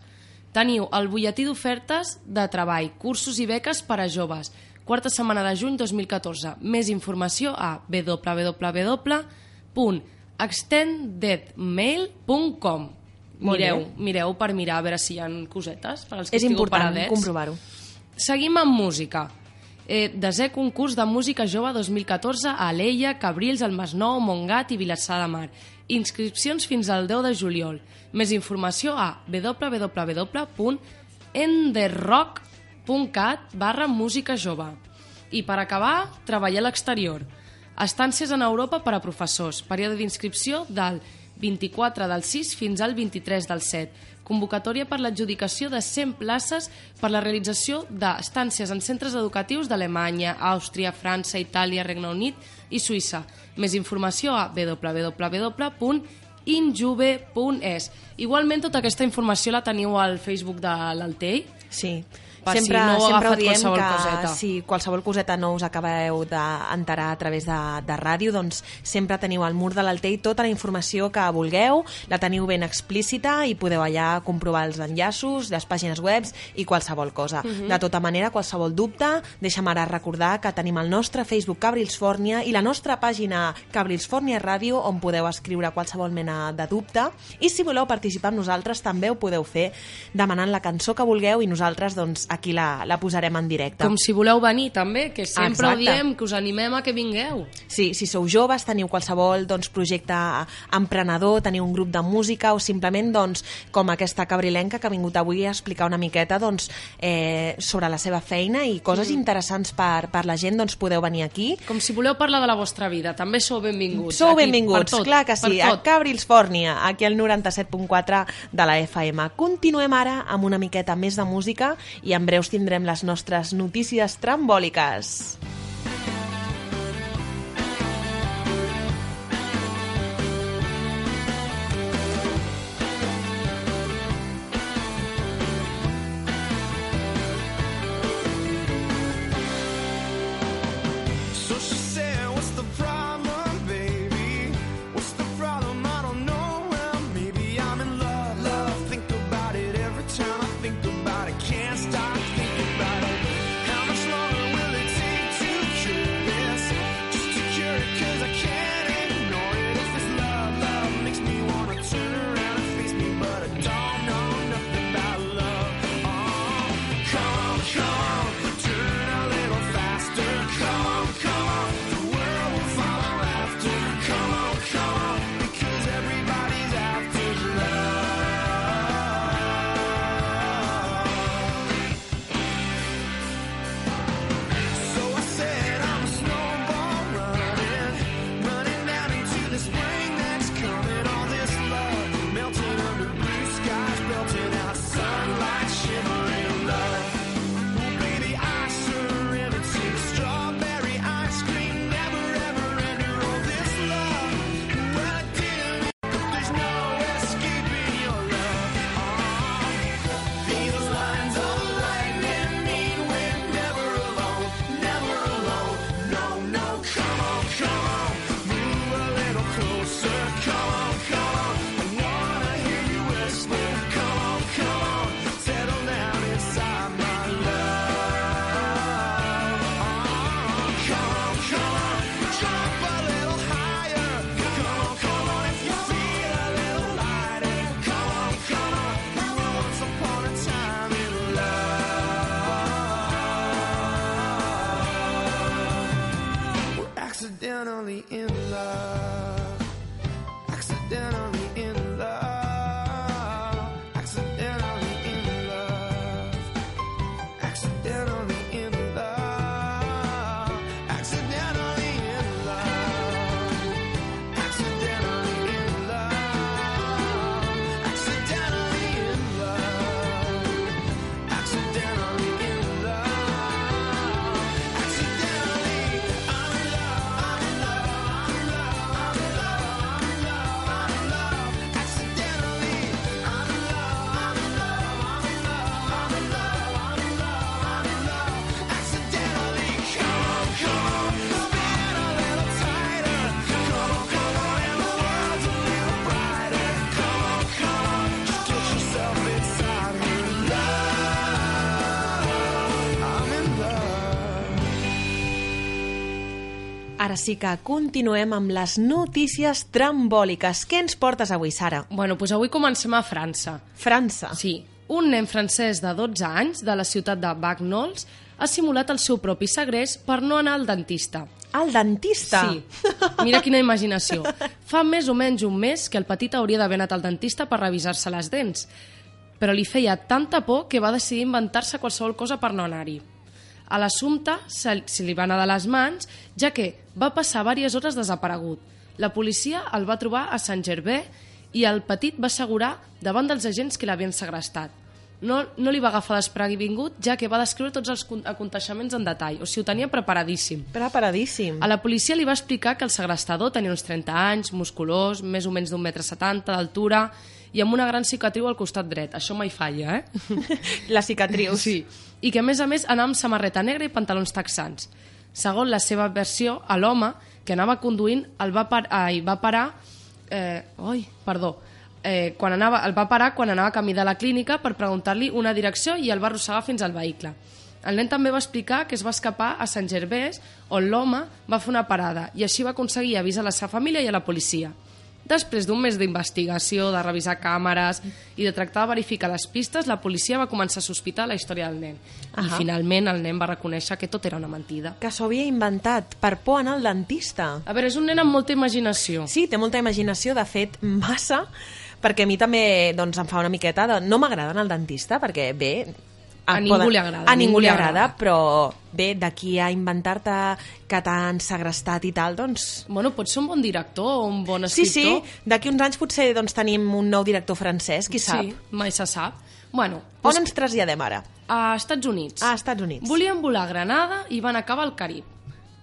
Teniu el butlletí d'ofertes de treball, cursos i beques per a joves. Quarta setmana de juny 2014. Més informació a www.extendedmail.com Mireu, mireu per mirar a veure si hi ha cosetes per als que És important comprovar-ho. Seguim amb música. Eh, desè concurs de música jove 2014 a Aleia, Cabrils, el Masnou, Montgat i Vilassar de Mar. Inscripcions fins al 10 de juliol. Més informació a www.enderrock.cat barra música jove. I per acabar, treballar a l'exterior. Estàncies en Europa per a professors. Període d'inscripció del 24 del 6 fins al 23 del 7. Convocatòria per l'adjudicació de 100 places per la realització d'estàncies en centres educatius d'Alemanya, Àustria, França, Itàlia, Regne Unit i Suïssa. Més informació a www.injuve.es. Igualment, tota aquesta informació la teniu al Facebook de l'Altei. Sí. Per sempre, si no sempre ho diem qualsevol que coseta. si qualsevol coseta no us acabeu d'enterar a través de, de ràdio, doncs sempre teniu al mur de l'Altei tota la informació que vulgueu, la teniu ben explícita i podeu allà comprovar els enllaços, les pàgines web i qualsevol cosa. Mhm. De tota manera, qualsevol dubte, deixa'm ara recordar que tenim el nostre Facebook Cabrils Fòrnia i la nostra pàgina Cabrils Fòrnia Ràdio on podeu escriure qualsevol mena de dubte i si voleu participar amb nosaltres també ho podeu fer demanant la cançó que vulgueu i nosaltres doncs aquí la, la posarem en directe. Com si voleu venir també, que sempre ho Exacte. diem, que us animem a que vingueu. Sí, si sou joves, teniu qualsevol doncs, projecte emprenedor, teniu un grup de música o simplement doncs, com aquesta cabrilenca que ha vingut avui a explicar una miqueta doncs, eh, sobre la seva feina i coses interessants per, per la gent, doncs podeu venir aquí. Com si voleu parlar de la vostra vida, també sou benvinguts. Sou Aquí, benvinguts, tot, clar que sí, a. Cabrils Fòrnia, aquí al 97.4 de la FM. Continuem ara amb una miqueta més de música i en breus tindrem les nostres notícies trambòliques. down sí que continuem amb les notícies trambòliques. Què ens portes avui, Sara? Bueno, doncs avui comencem a França. França. Sí, un nen francès de 12 anys de la ciutat de Bagnols ha simulat el seu propi segrest per no anar al dentista. El dentista. Sí, mira quina imaginació. Fa més o menys un mes que el petit hauria d'haver anat al dentista per revisar-se les dents, però li feia tanta por que va decidir inventar-se qualsevol cosa per no anar-hi. A l'assumpte se, se li va anar de les mans, ja que va passar diverses hores desaparegut. La policia el va trobar a Sant-Gervais i el petit va assegurar davant dels agents que l'havien segrestat. No, no li va agafar desprevingut, ja que va descriure tots els con- aconteixements en detall, o sigui, ho tenia preparadíssim. Preparadíssim. A la policia li va explicar que el segrestador tenia uns 30 anys, musculós, més o menys d'un metre 70 d'altura i amb una gran cicatriu al costat dret. Això mai falla, eh? (laughs) La cicatriu. Sí. I que, a més a més, anava amb samarreta negra i pantalons texans. Segons la seva versió, a l'home que anava conduint el va, par ai, va parar... Eh, oi, perdó. Eh, quan anava, el va parar quan anava a camí de la clínica per preguntar-li una direcció i el va arrossegar fins al vehicle. El nen també va explicar que es va escapar a Sant Gervais, on l'home va fer una parada i així va aconseguir avisar a la seva família i a la policia. Després d'un mes d'investigació, de revisar càmeres i de tractar de verificar les pistes, la policia va començar a sospitar la història del nen. I Ahà. finalment el nen va reconèixer que tot era una mentida. Que s'ho havia inventat per por anar al dentista. A veure, és un nen amb molta imaginació. Sí, té molta imaginació, de fet, massa, perquè a mi també doncs, em fa una miqueta de... No m'agrada anar al dentista, perquè bé... A et ningú li agrada, A ningú li agrada, però bé, d'aquí a inventar-te que t'han segrestat i tal, doncs... Bueno, pot ser un bon director o un bon Sí, sí, escriptor. d'aquí uns anys potser doncs, tenim un nou director francès, qui sap. Sí, mai se sap. Bueno, On doncs, ens traslladem ara? a Estats Units. A Estats Units. Volien volar a Granada i van acabar al Carib.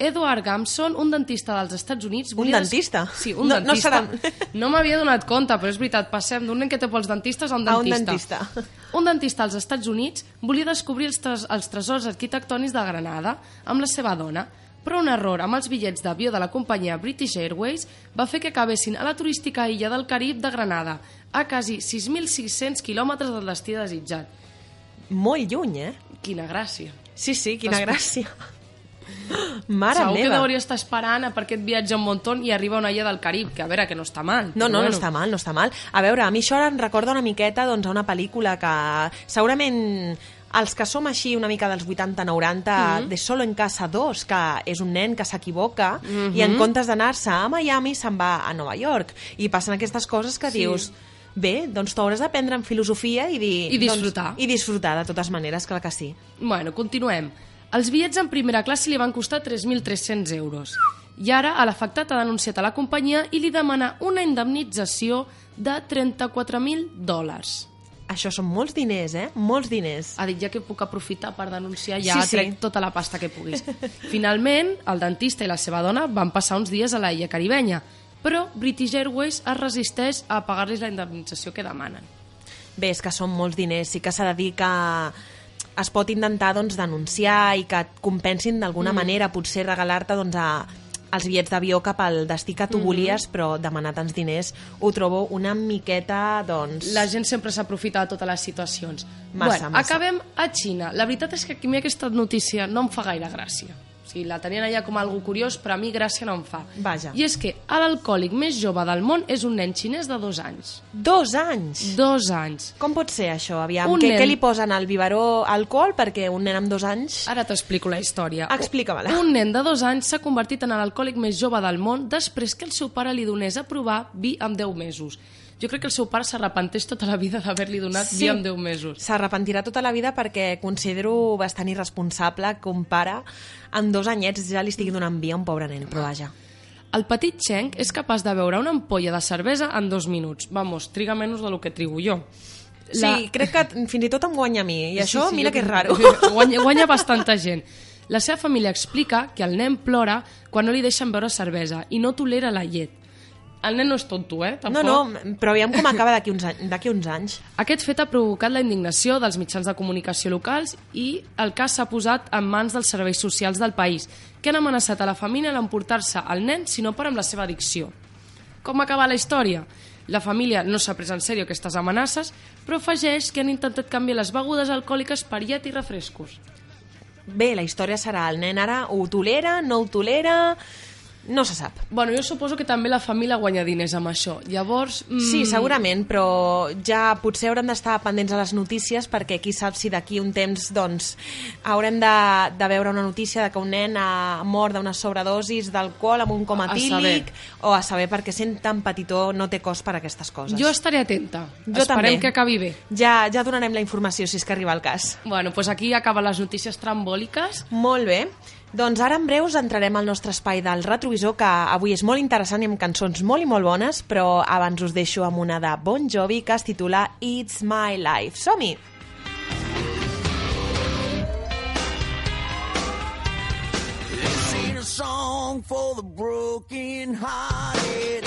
Edward Gamson, un dentista dels Estats Units... Un des- dentista? Sí, un No- no dentista. serà- No m'havia donat compte, però és veritat, passem d'un nen que té pels dentistes a un A un dentista. dentista. Un dentista als Estats Units volia descobrir els, tres els tresors arquitectònics de Granada amb la seva dona, però un error amb els bitllets d'avió de la companyia British Airways va fer que acabessin a la turística illa del Carib de Granada, a quasi 6.600 quilòmetres del destí desitjat. Molt lluny, eh? Quina gràcia. Sí, sí, quina T'has- gràcia. (gasps) Mare Segur que meva. hauria estar esperant per aquest viatge un muntó i arriba una illa del Carib, que a veure, que no està mal. No, no, bueno. no està mal, no està mal. A veure, a mi això em recorda una miqueta doncs, a una pel·lícula que segurament els que som així una mica dels 80-90, de Solo en Casa 2, que és un nen que s'equivoca i en comptes d'anar-se a Miami se'n va a Nova York. I passen aquestes coses que Sí. dius... Bé, doncs t'hauràs d'aprendre en filosofia i dir... I disfrutar. Doncs, I disfrutar, de totes maneres, clar que sí. Bueno, continuem. Els bitllets en primera classe li van costar 3.300 euros. I ara a l'afectat ha denunciat a la companyia i li demana una indemnització de 34.000 dòlars. Això són molts diners, eh? Molts diners. Ha dit ja que puc aprofitar per denunciar, ja Sí, sí, sí. trec tota la pasta que puguis. (laughs) Finalment, el dentista i la seva dona van passar uns dies a la illa caribenya, però British Airways es resisteix a pagar-los la indemnització que demanen. Bé, és que són molts diners, sí que s'ha de dir que es pot intentar doncs, denunciar i que et compensin d'alguna mm. manera, potser regalar-te doncs, a, els bitllets d'avió cap al destí que tu Mm-hmm. volies, però demanar tants diners ho trobo una miqueta, doncs... La gent sempre s'aprofita de totes les situacions. Massa, bueno, massa. acabem a Xina. La veritat és que a mi aquesta notícia no em fa gaire gràcia. Sigui, la tenien allà com algo curiós, però a mi gràcia no em fa. Vaja. I és que l'alcohòlic més jove del món és un nen xinès de dos anys. Dos anys? Dos anys. Com pot ser això? Aviam, Un què, nen- què li posen al biberó alcohol perquè un nen amb dos anys... Ara t'explico la història. Explica-me-la. Un nen de dos anys s'ha convertit en l'alcohòlic més jove del món després que el seu pare li donés a provar vi amb 10 mesos. Jo crec que el seu pare s'arrepenteix tota la vida d'haver-li donat Sí. vi amb 10 mesos. S'arrepentirà tota la vida perquè considero bastant irresponsable que un pare amb dos anyets ja li estigui donant vi a un pobre nen, però vaja. El petit Cheng és capaç de beure una ampolla de cervesa en dos minuts. Vamos, triga menys de lo que trigo jo. Sí, crec que fins i tot em guanya a mi, i això Sí, sí, mira que és raro. (laughs) Guanya, guanya bastanta gent. La seva família explica que el nen plora quan no li deixen beure cervesa i no tolera la llet. El nen no és tonto, eh? No, Tampoc. no, però aviam com acaba d'aquí uns, any- d'aquí uns anys. Aquest fet ha provocat la indignació dels mitjans de comunicació locals i el cas s'ha posat en mans dels serveis socials del país, que han amenaçat a la família l'emportar-se el nen si no para amb la seva addicció. Com acaba la història? La família no s'ha pres en sèrio aquestes amenaces, però afegeix que han intentat canviar les begudes alcohòliques per llet i refrescos. Bé, la història serà el nen ara ho tolera, no ho tolera... No se sap. Bueno, jo suposo que també la família guanya diners amb això. Llavors... Mm, Sí, segurament, però ja potser haurem d'estar pendents a les notícies perquè qui sap si d'aquí un temps doncs, haurem de, de veure una notícia de que un nen ha mort d'una sobredosis d'alcohol amb un coma A etílic o a saber perquè sent tan petitó no té cost per a aquestes coses. Jo estaré atenta. Jo Esperem també. que acabi bé. Ja, ja donarem la informació si és que arriba el cas. Bueno, doncs aquí acaben les notícies trambòliques. Molt bé. Doncs ara en breus entrarem al nostre espai del retrovisor, que avui és molt interessant i amb cançons molt i molt bones, però abans us deixo amb una de Bon Jovi que es titula It's My Life. Som-hi! A song for the broken hearted.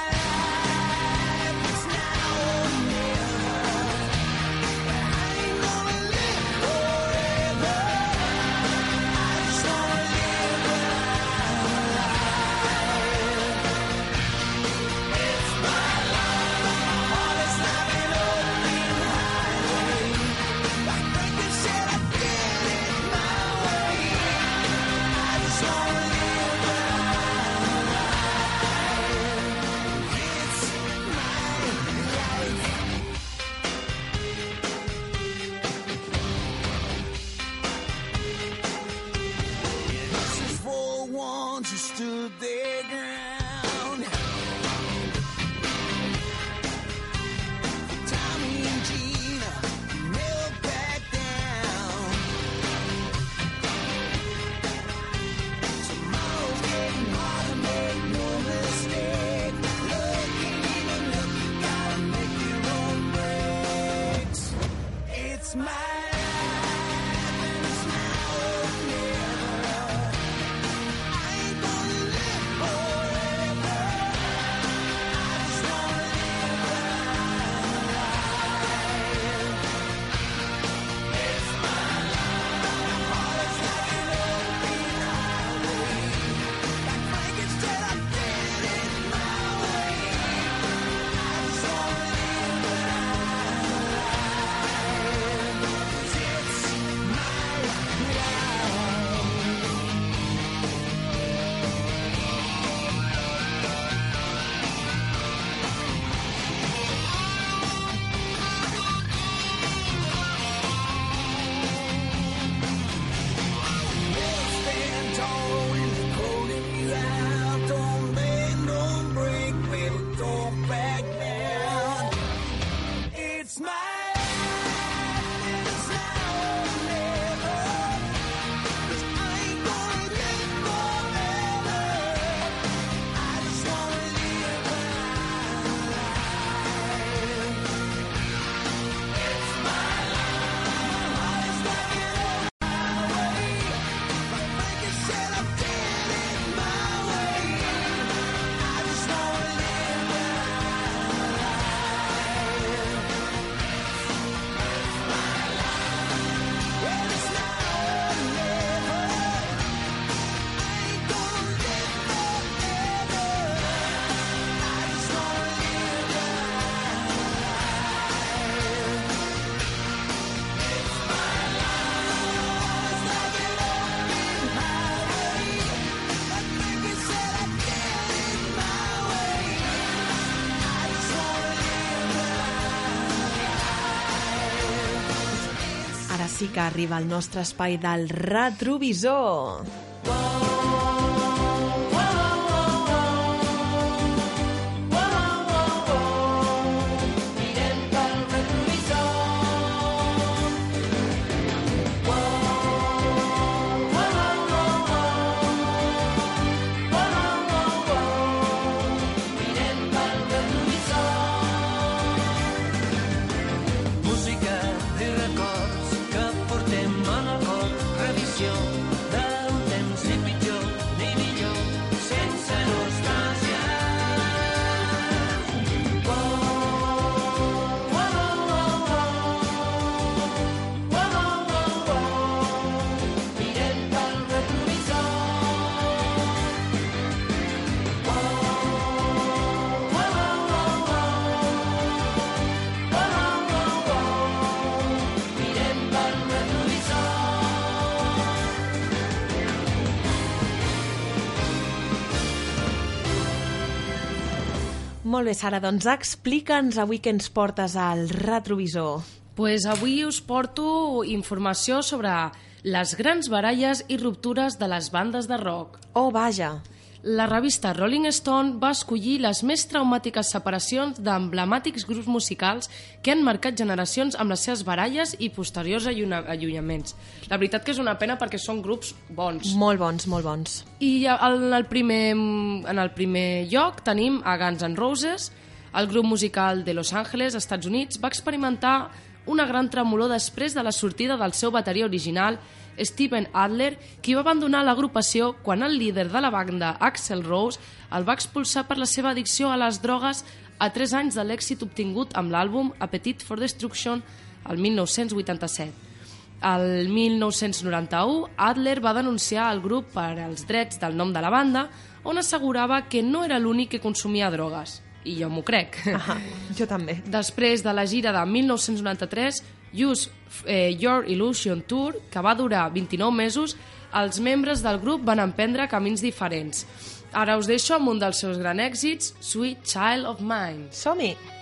today. Sí que arriba al nostre espai del retrovisor. Molt bé, Sara, doncs explica'ns avui què ens portes al retrovisor. Pues avui us porto informació sobre les grans baralles i ruptures de les bandes de rock. Oh, vaja. La revista Rolling Stone va escollir les més traumàtiques separacions d'emblemàtics grups musicals que han marcat generacions amb les seves baralles i posteriors allunyaments. La veritat que és una pena perquè són grups bons. Molt bons, molt bons. I en el primer, en el primer lloc tenim a Guns N' Roses, el grup musical de Los Angeles, Estats Units, va experimentar una gran tremolor després de la sortida del seu bateria original, Steven Adler, qui va abandonar l'agrupació quan el líder de la banda, Axel Rose, el va expulsar per la seva addicció a les drogues a 3 anys de l'èxit obtingut amb l'àlbum Appetite for Destruction el 1987. El 1991, Adler va denunciar el grup per als drets del nom de la banda, on assegurava que no era l'únic que consumia drogues. I jo m'ho crec. Ah, jo també. Després de la gira de 1993, Use eh, Your Illusion Tour, que va durar 29 mesos, els membres del grup van emprendre camins diferents. Ara us deixo amb un dels seus grans èxits, Sweet Child of Mine. Som-hi!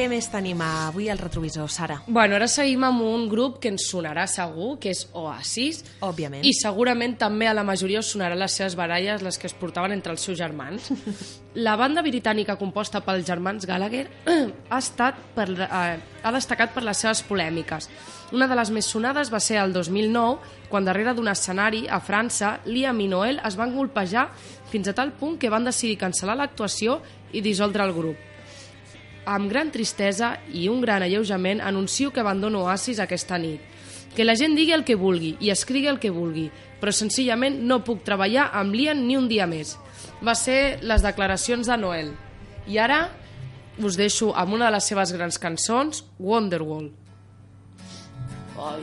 Què més tenim avui al retrovisor, Sara? Bueno, ara seguim amb un grup que ens sonarà segur, que és Oasis. Òbviament. I segurament també a la majoria us sonarà les seves baralles, les que es portaven entre els seus germans. (laughs) La banda britànica composta pels germans Gallagher (clears throat) ha, estat per, eh, ha destacat per les seves polèmiques. Una de les més sonades va ser el 2009, quan darrere d'un escenari a França, Liam i Noel es van golpejar fins a tal punt que van decidir cancel·lar l'actuació i dissoldre el grup. Amb gran tristesa i un gran alleujament anuncio que abandono Oasis aquesta nit. Que la gent digui el que vulgui i escrigui el que vulgui, però senzillament no puc treballar amb Liam ni un dia més. Va ser les declaracions de Noel. I ara us deixo amb una de les seves grans cançons, Wonderwall. Ai,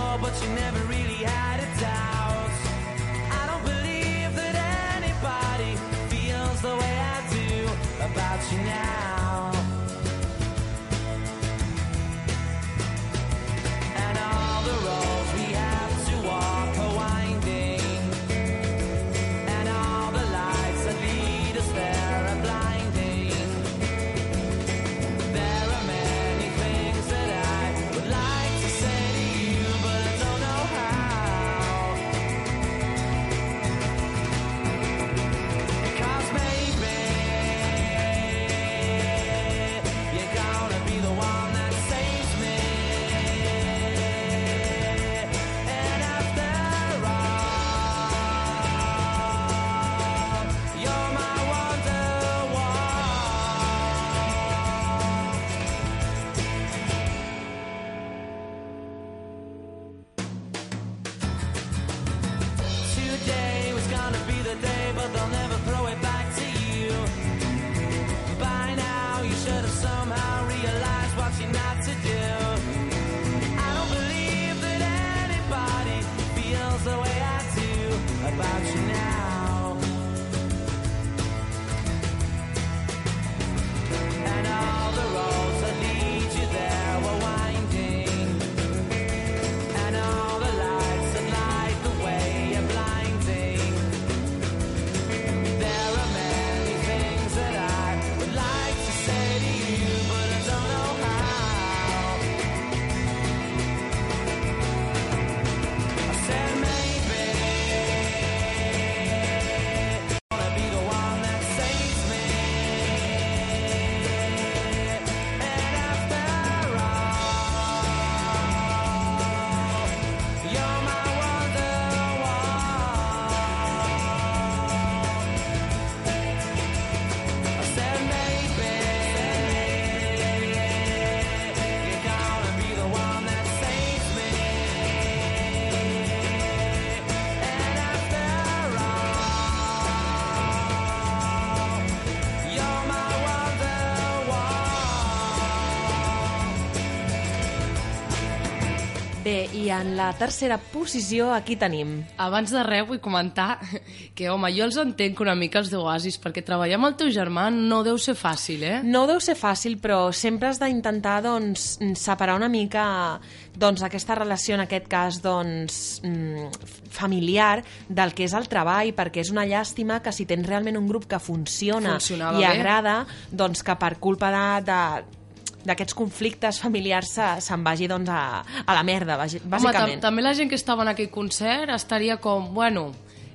but you never really had a doubt. I en la tercera posició aquí tenim. Abans de res vull comentar que, home, jo els entenc una mica els d'Oasis, perquè treballar amb el teu germà no deu ser fàcil, eh? No deu ser fàcil, però sempre has d'intentar doncs, separar una mica doncs, aquesta relació, en aquest cas, doncs, mm, familiar del que és el treball, perquè és una llàstima que si tens realment un grup que funciona Funcionava i bé. agrada, doncs que per culpa de, de d'aquests conflictes familiars se- se'n vagi doncs, a, a la merda, basi- Home, tam bàsicament. també la gent que estava en aquell concert estaria com, bueno,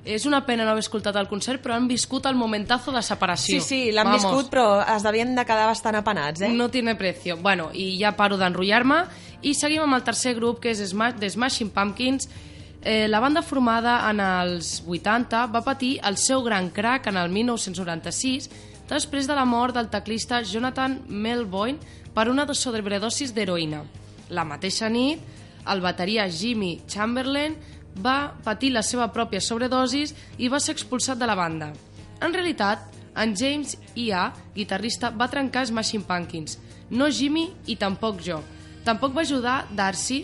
és una pena no haver escoltat el concert, però han viscut el momentazo de separació. Sí, sí, l'han viscut, però es devien de quedar bastant apenats, eh? No tiene precio. Bueno, i ja paro d'enrotllar-me i seguim amb el tercer grup, que és Smash, The Smashing Pumpkins. Eh, la banda formada en els 80 va patir el seu gran crack en el 1996 després de la mort del teclista Jonathan Melvoin per una sobredosis d'heroïna. La mateixa nit, el bateria Jimmy Chamberlain va patir la seva pròpia sobredosis i va ser expulsat de la banda. En realitat, en James I.A., guitarrista, va trencar Smashing Pumpkins, no Jimmy i tampoc jo. Tampoc va ajudar Darcy,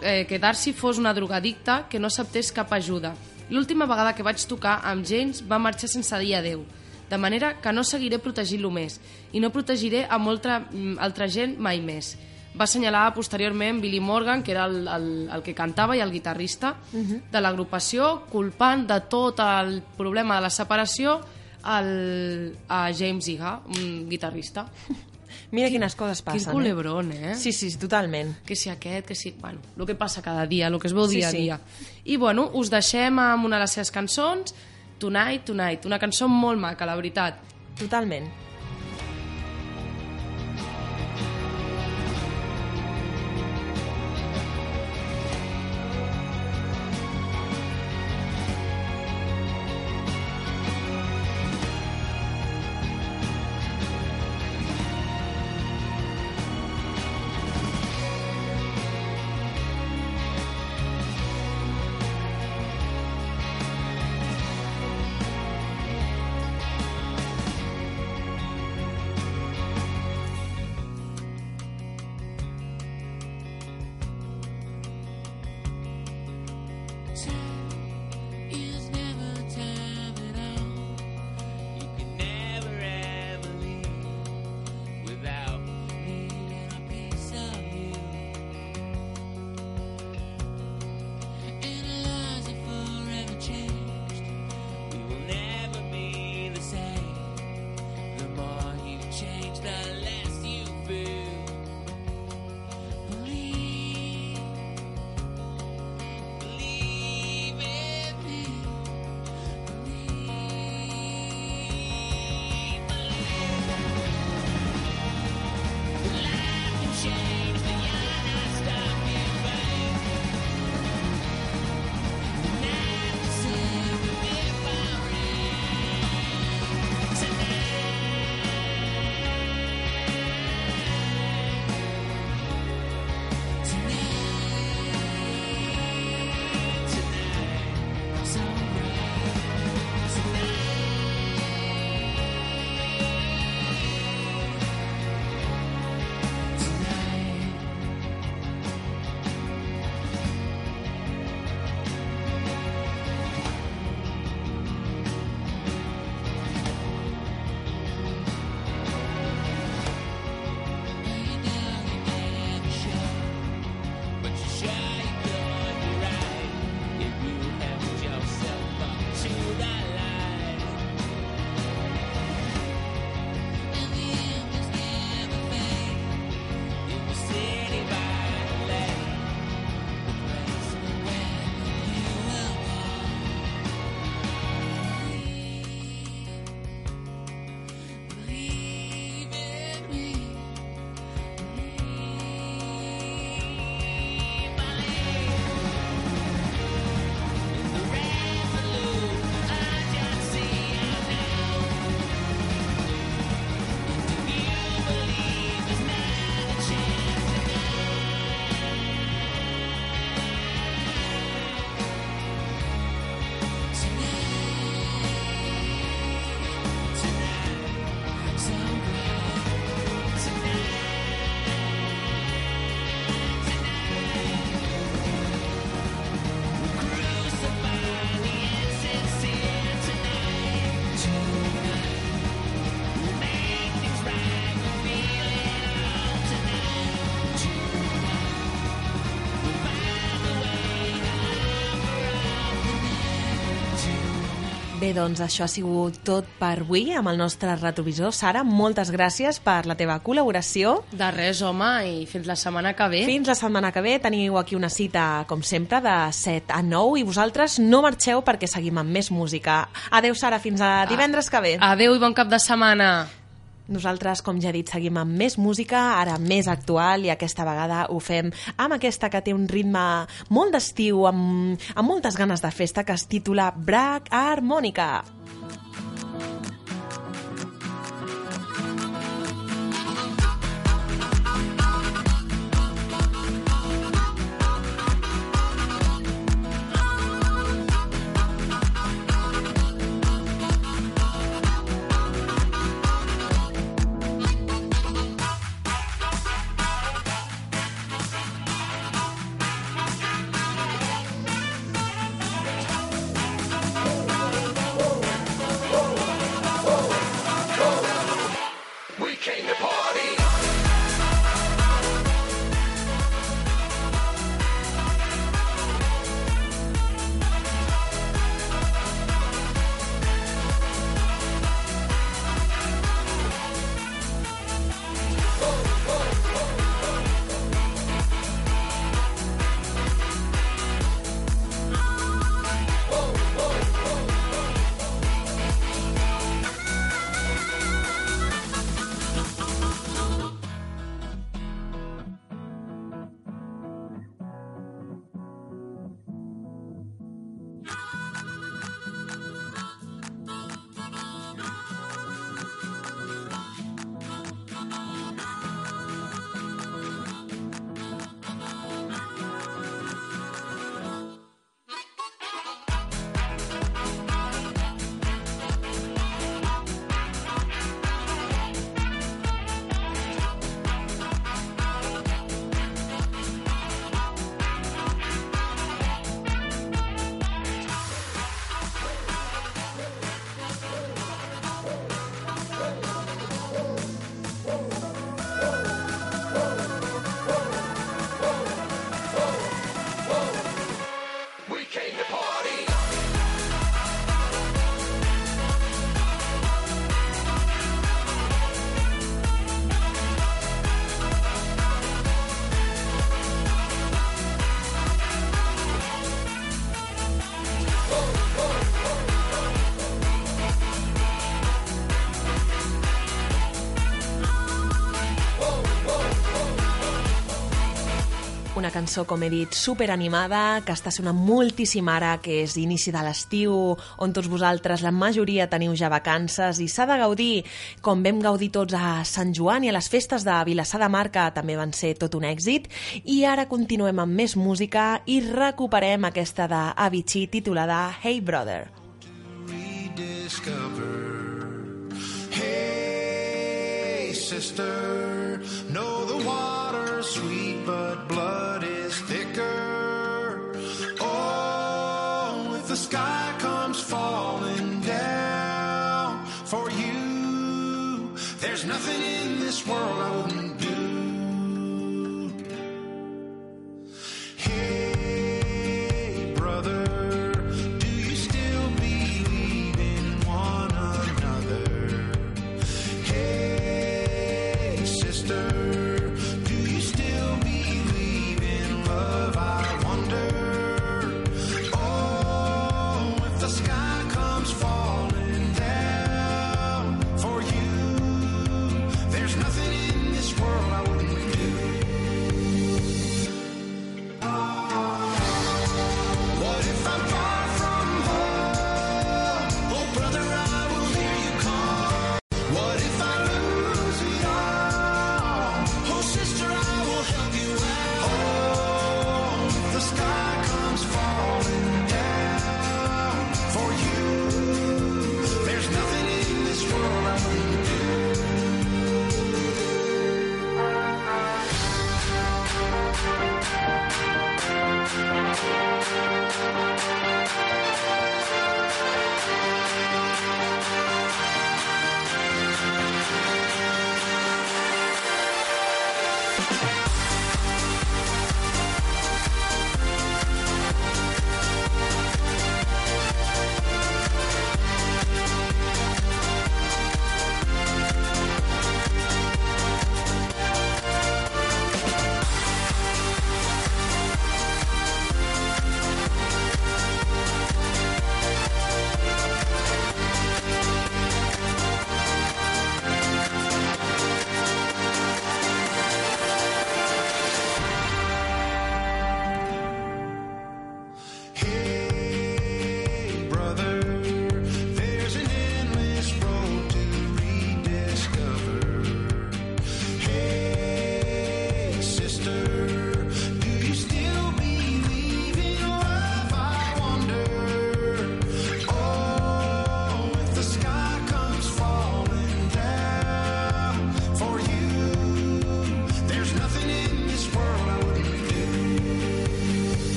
eh, que Darcy fos una drogadicta que no acceptés cap ajuda. L'última vegada que vaig tocar amb James va marxar sense dir adeu, de manera que no seguiré protegint-lo més i no protegiré a molta mm, altra gent mai més. Va assenyalar posteriorment Billy Morgan, que era el, el, el que cantava i el guitarrista uh -huh. de l'agrupació, culpant de tot el problema de la separació al, a James Iga, un guitarrista. (laughs) Mira quines coses passen. Quin culebrón, eh? Sí, sí, totalment. que si aquest, que si... Bueno, el que passa cada dia, el que es veu Sí, dia sí. a dia. I, bueno, us deixem amb una de les seves cançons, Tonight, Tonight, una cançó molt maca, la veritat. Totalment. Bé, doncs això ha sigut tot per avui amb el nostre retrovisor. Sara, moltes gràcies per la teva col·laboració. De res, home, i fins la setmana que ve. Fins la setmana que ve teniu aquí una cita, com sempre, de 7 a 9 i vosaltres no marxeu perquè seguim amb més música. Adeu, Sara, fins a divendres que ve. Adeu i bon cap de setmana. Nosaltres, com ja he dit, seguim amb més música, ara més actual, i aquesta vegada ho fem amb aquesta que té un ritme molt d'estiu, amb, amb moltes ganes de festa, que es titula Brac Harmònica. una cançó, com he dit, super animada, que està sonant moltíssim ara, que és inici de l'estiu, on tots vosaltres, la majoria, teniu ja vacances, i s'ha de gaudir, com vam gaudir tots a Sant Joan i a les festes de Vilassar de Mar, que també van ser tot un èxit, i ara continuem amb més música i recuperem aquesta d'Avicii titulada Hey Brother. Hey, sister, know the water's sweet, but blood there's nothing in this world I wouldn't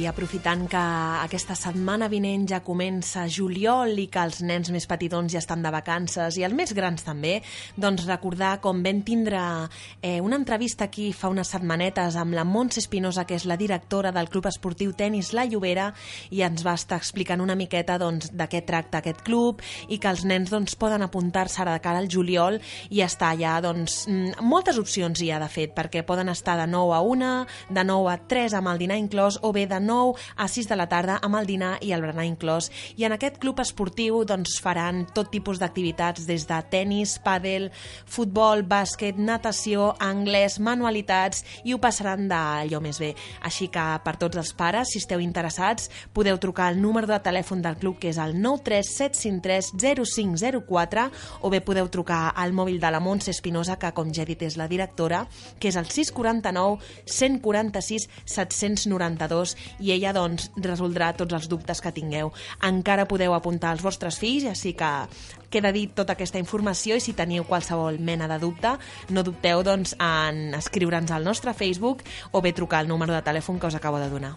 i aprofitant que aquesta setmana vinent ja comença juliol i que els nens més petitons ja estan de vacances i els més grans també, doncs recordar com vam tindre eh, una entrevista aquí fa unes setmanetes amb la Montse Espinosa, que és la directora del Club Esportiu Tenis La Llobera, i ens va estar explicant una miqueta doncs, de què tracta aquest club i que els nens doncs, poden apuntar-se ara de cara al juliol i estar allà, doncs, mm, moltes opcions hi ha de fet, perquè poden estar de 9 a 1, de 9 a 3 amb el dinar inclòs, o bé de 9 a 6 de la tarda amb el dinar i el berenar inclòs. I en aquest club esportiu doncs, faran tot tipus d'activitats, des de tennis, pàdel, futbol, bàsquet, natació, anglès, manualitats, i ho passaran d'allò més bé. Així que per tots els pares, si esteu interessats, podeu trucar al número de telèfon del club, que és el 93753 0504, o bé podeu trucar al mòbil de la Montse Espinosa, que com ja he dit és la directora, que és el 649 146 792 i ella doncs resoldrà tots els dubtes que tingueu. Encara podeu apuntar els vostres fills, així que queda dit tota aquesta informació i si teniu qualsevol mena de dubte, no dubteu doncs, en escriure'ns al nostre Facebook o bé trucar al número de telèfon que us acabo de donar.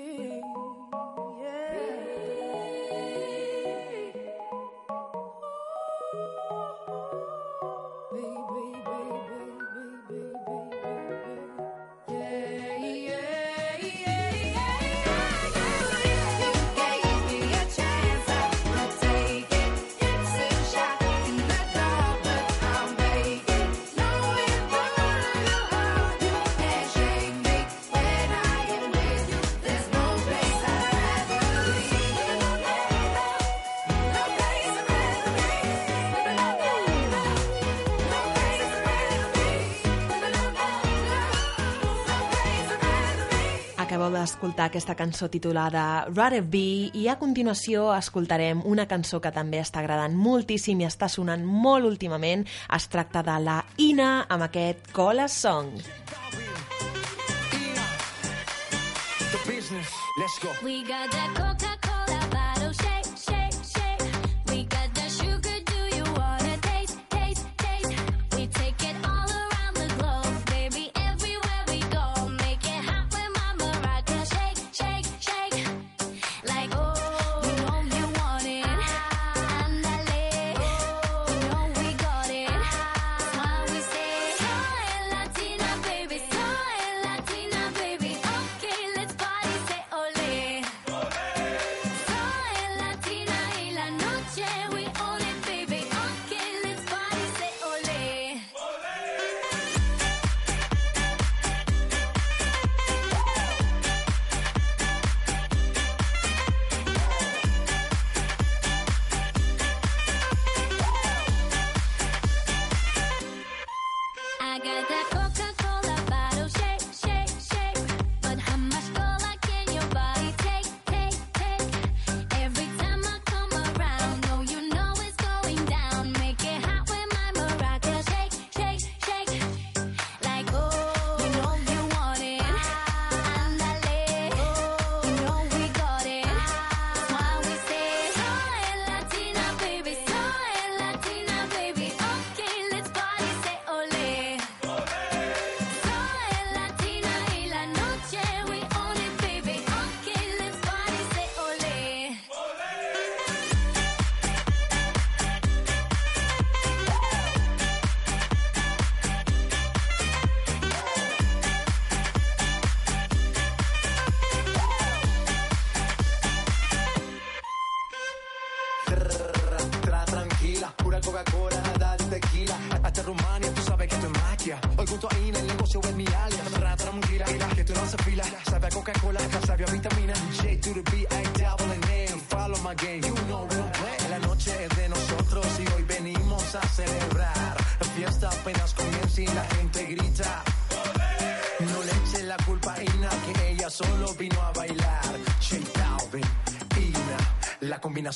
Acabeu d'escoltar aquesta cançó titulada Rather Be i a continuació escoltarem una cançó que també està agradant moltíssim i està sonant molt últimament. Es tracta de la Ina amb aquest Cola Song. The business, let's go. We got that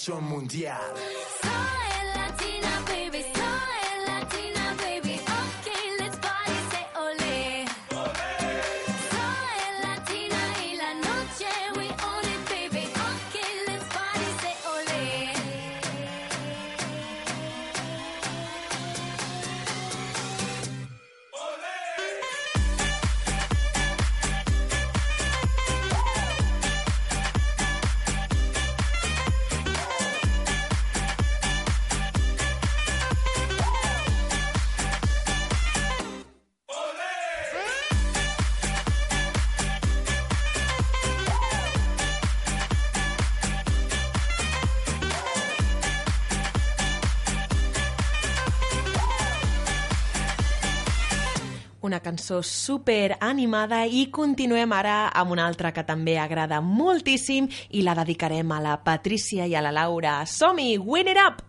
dominación mundial. cançó super animada i continuem ara amb una altra que també agrada moltíssim i la dedicarem a la Patricia i a la Laura. Som-hi! Win it up!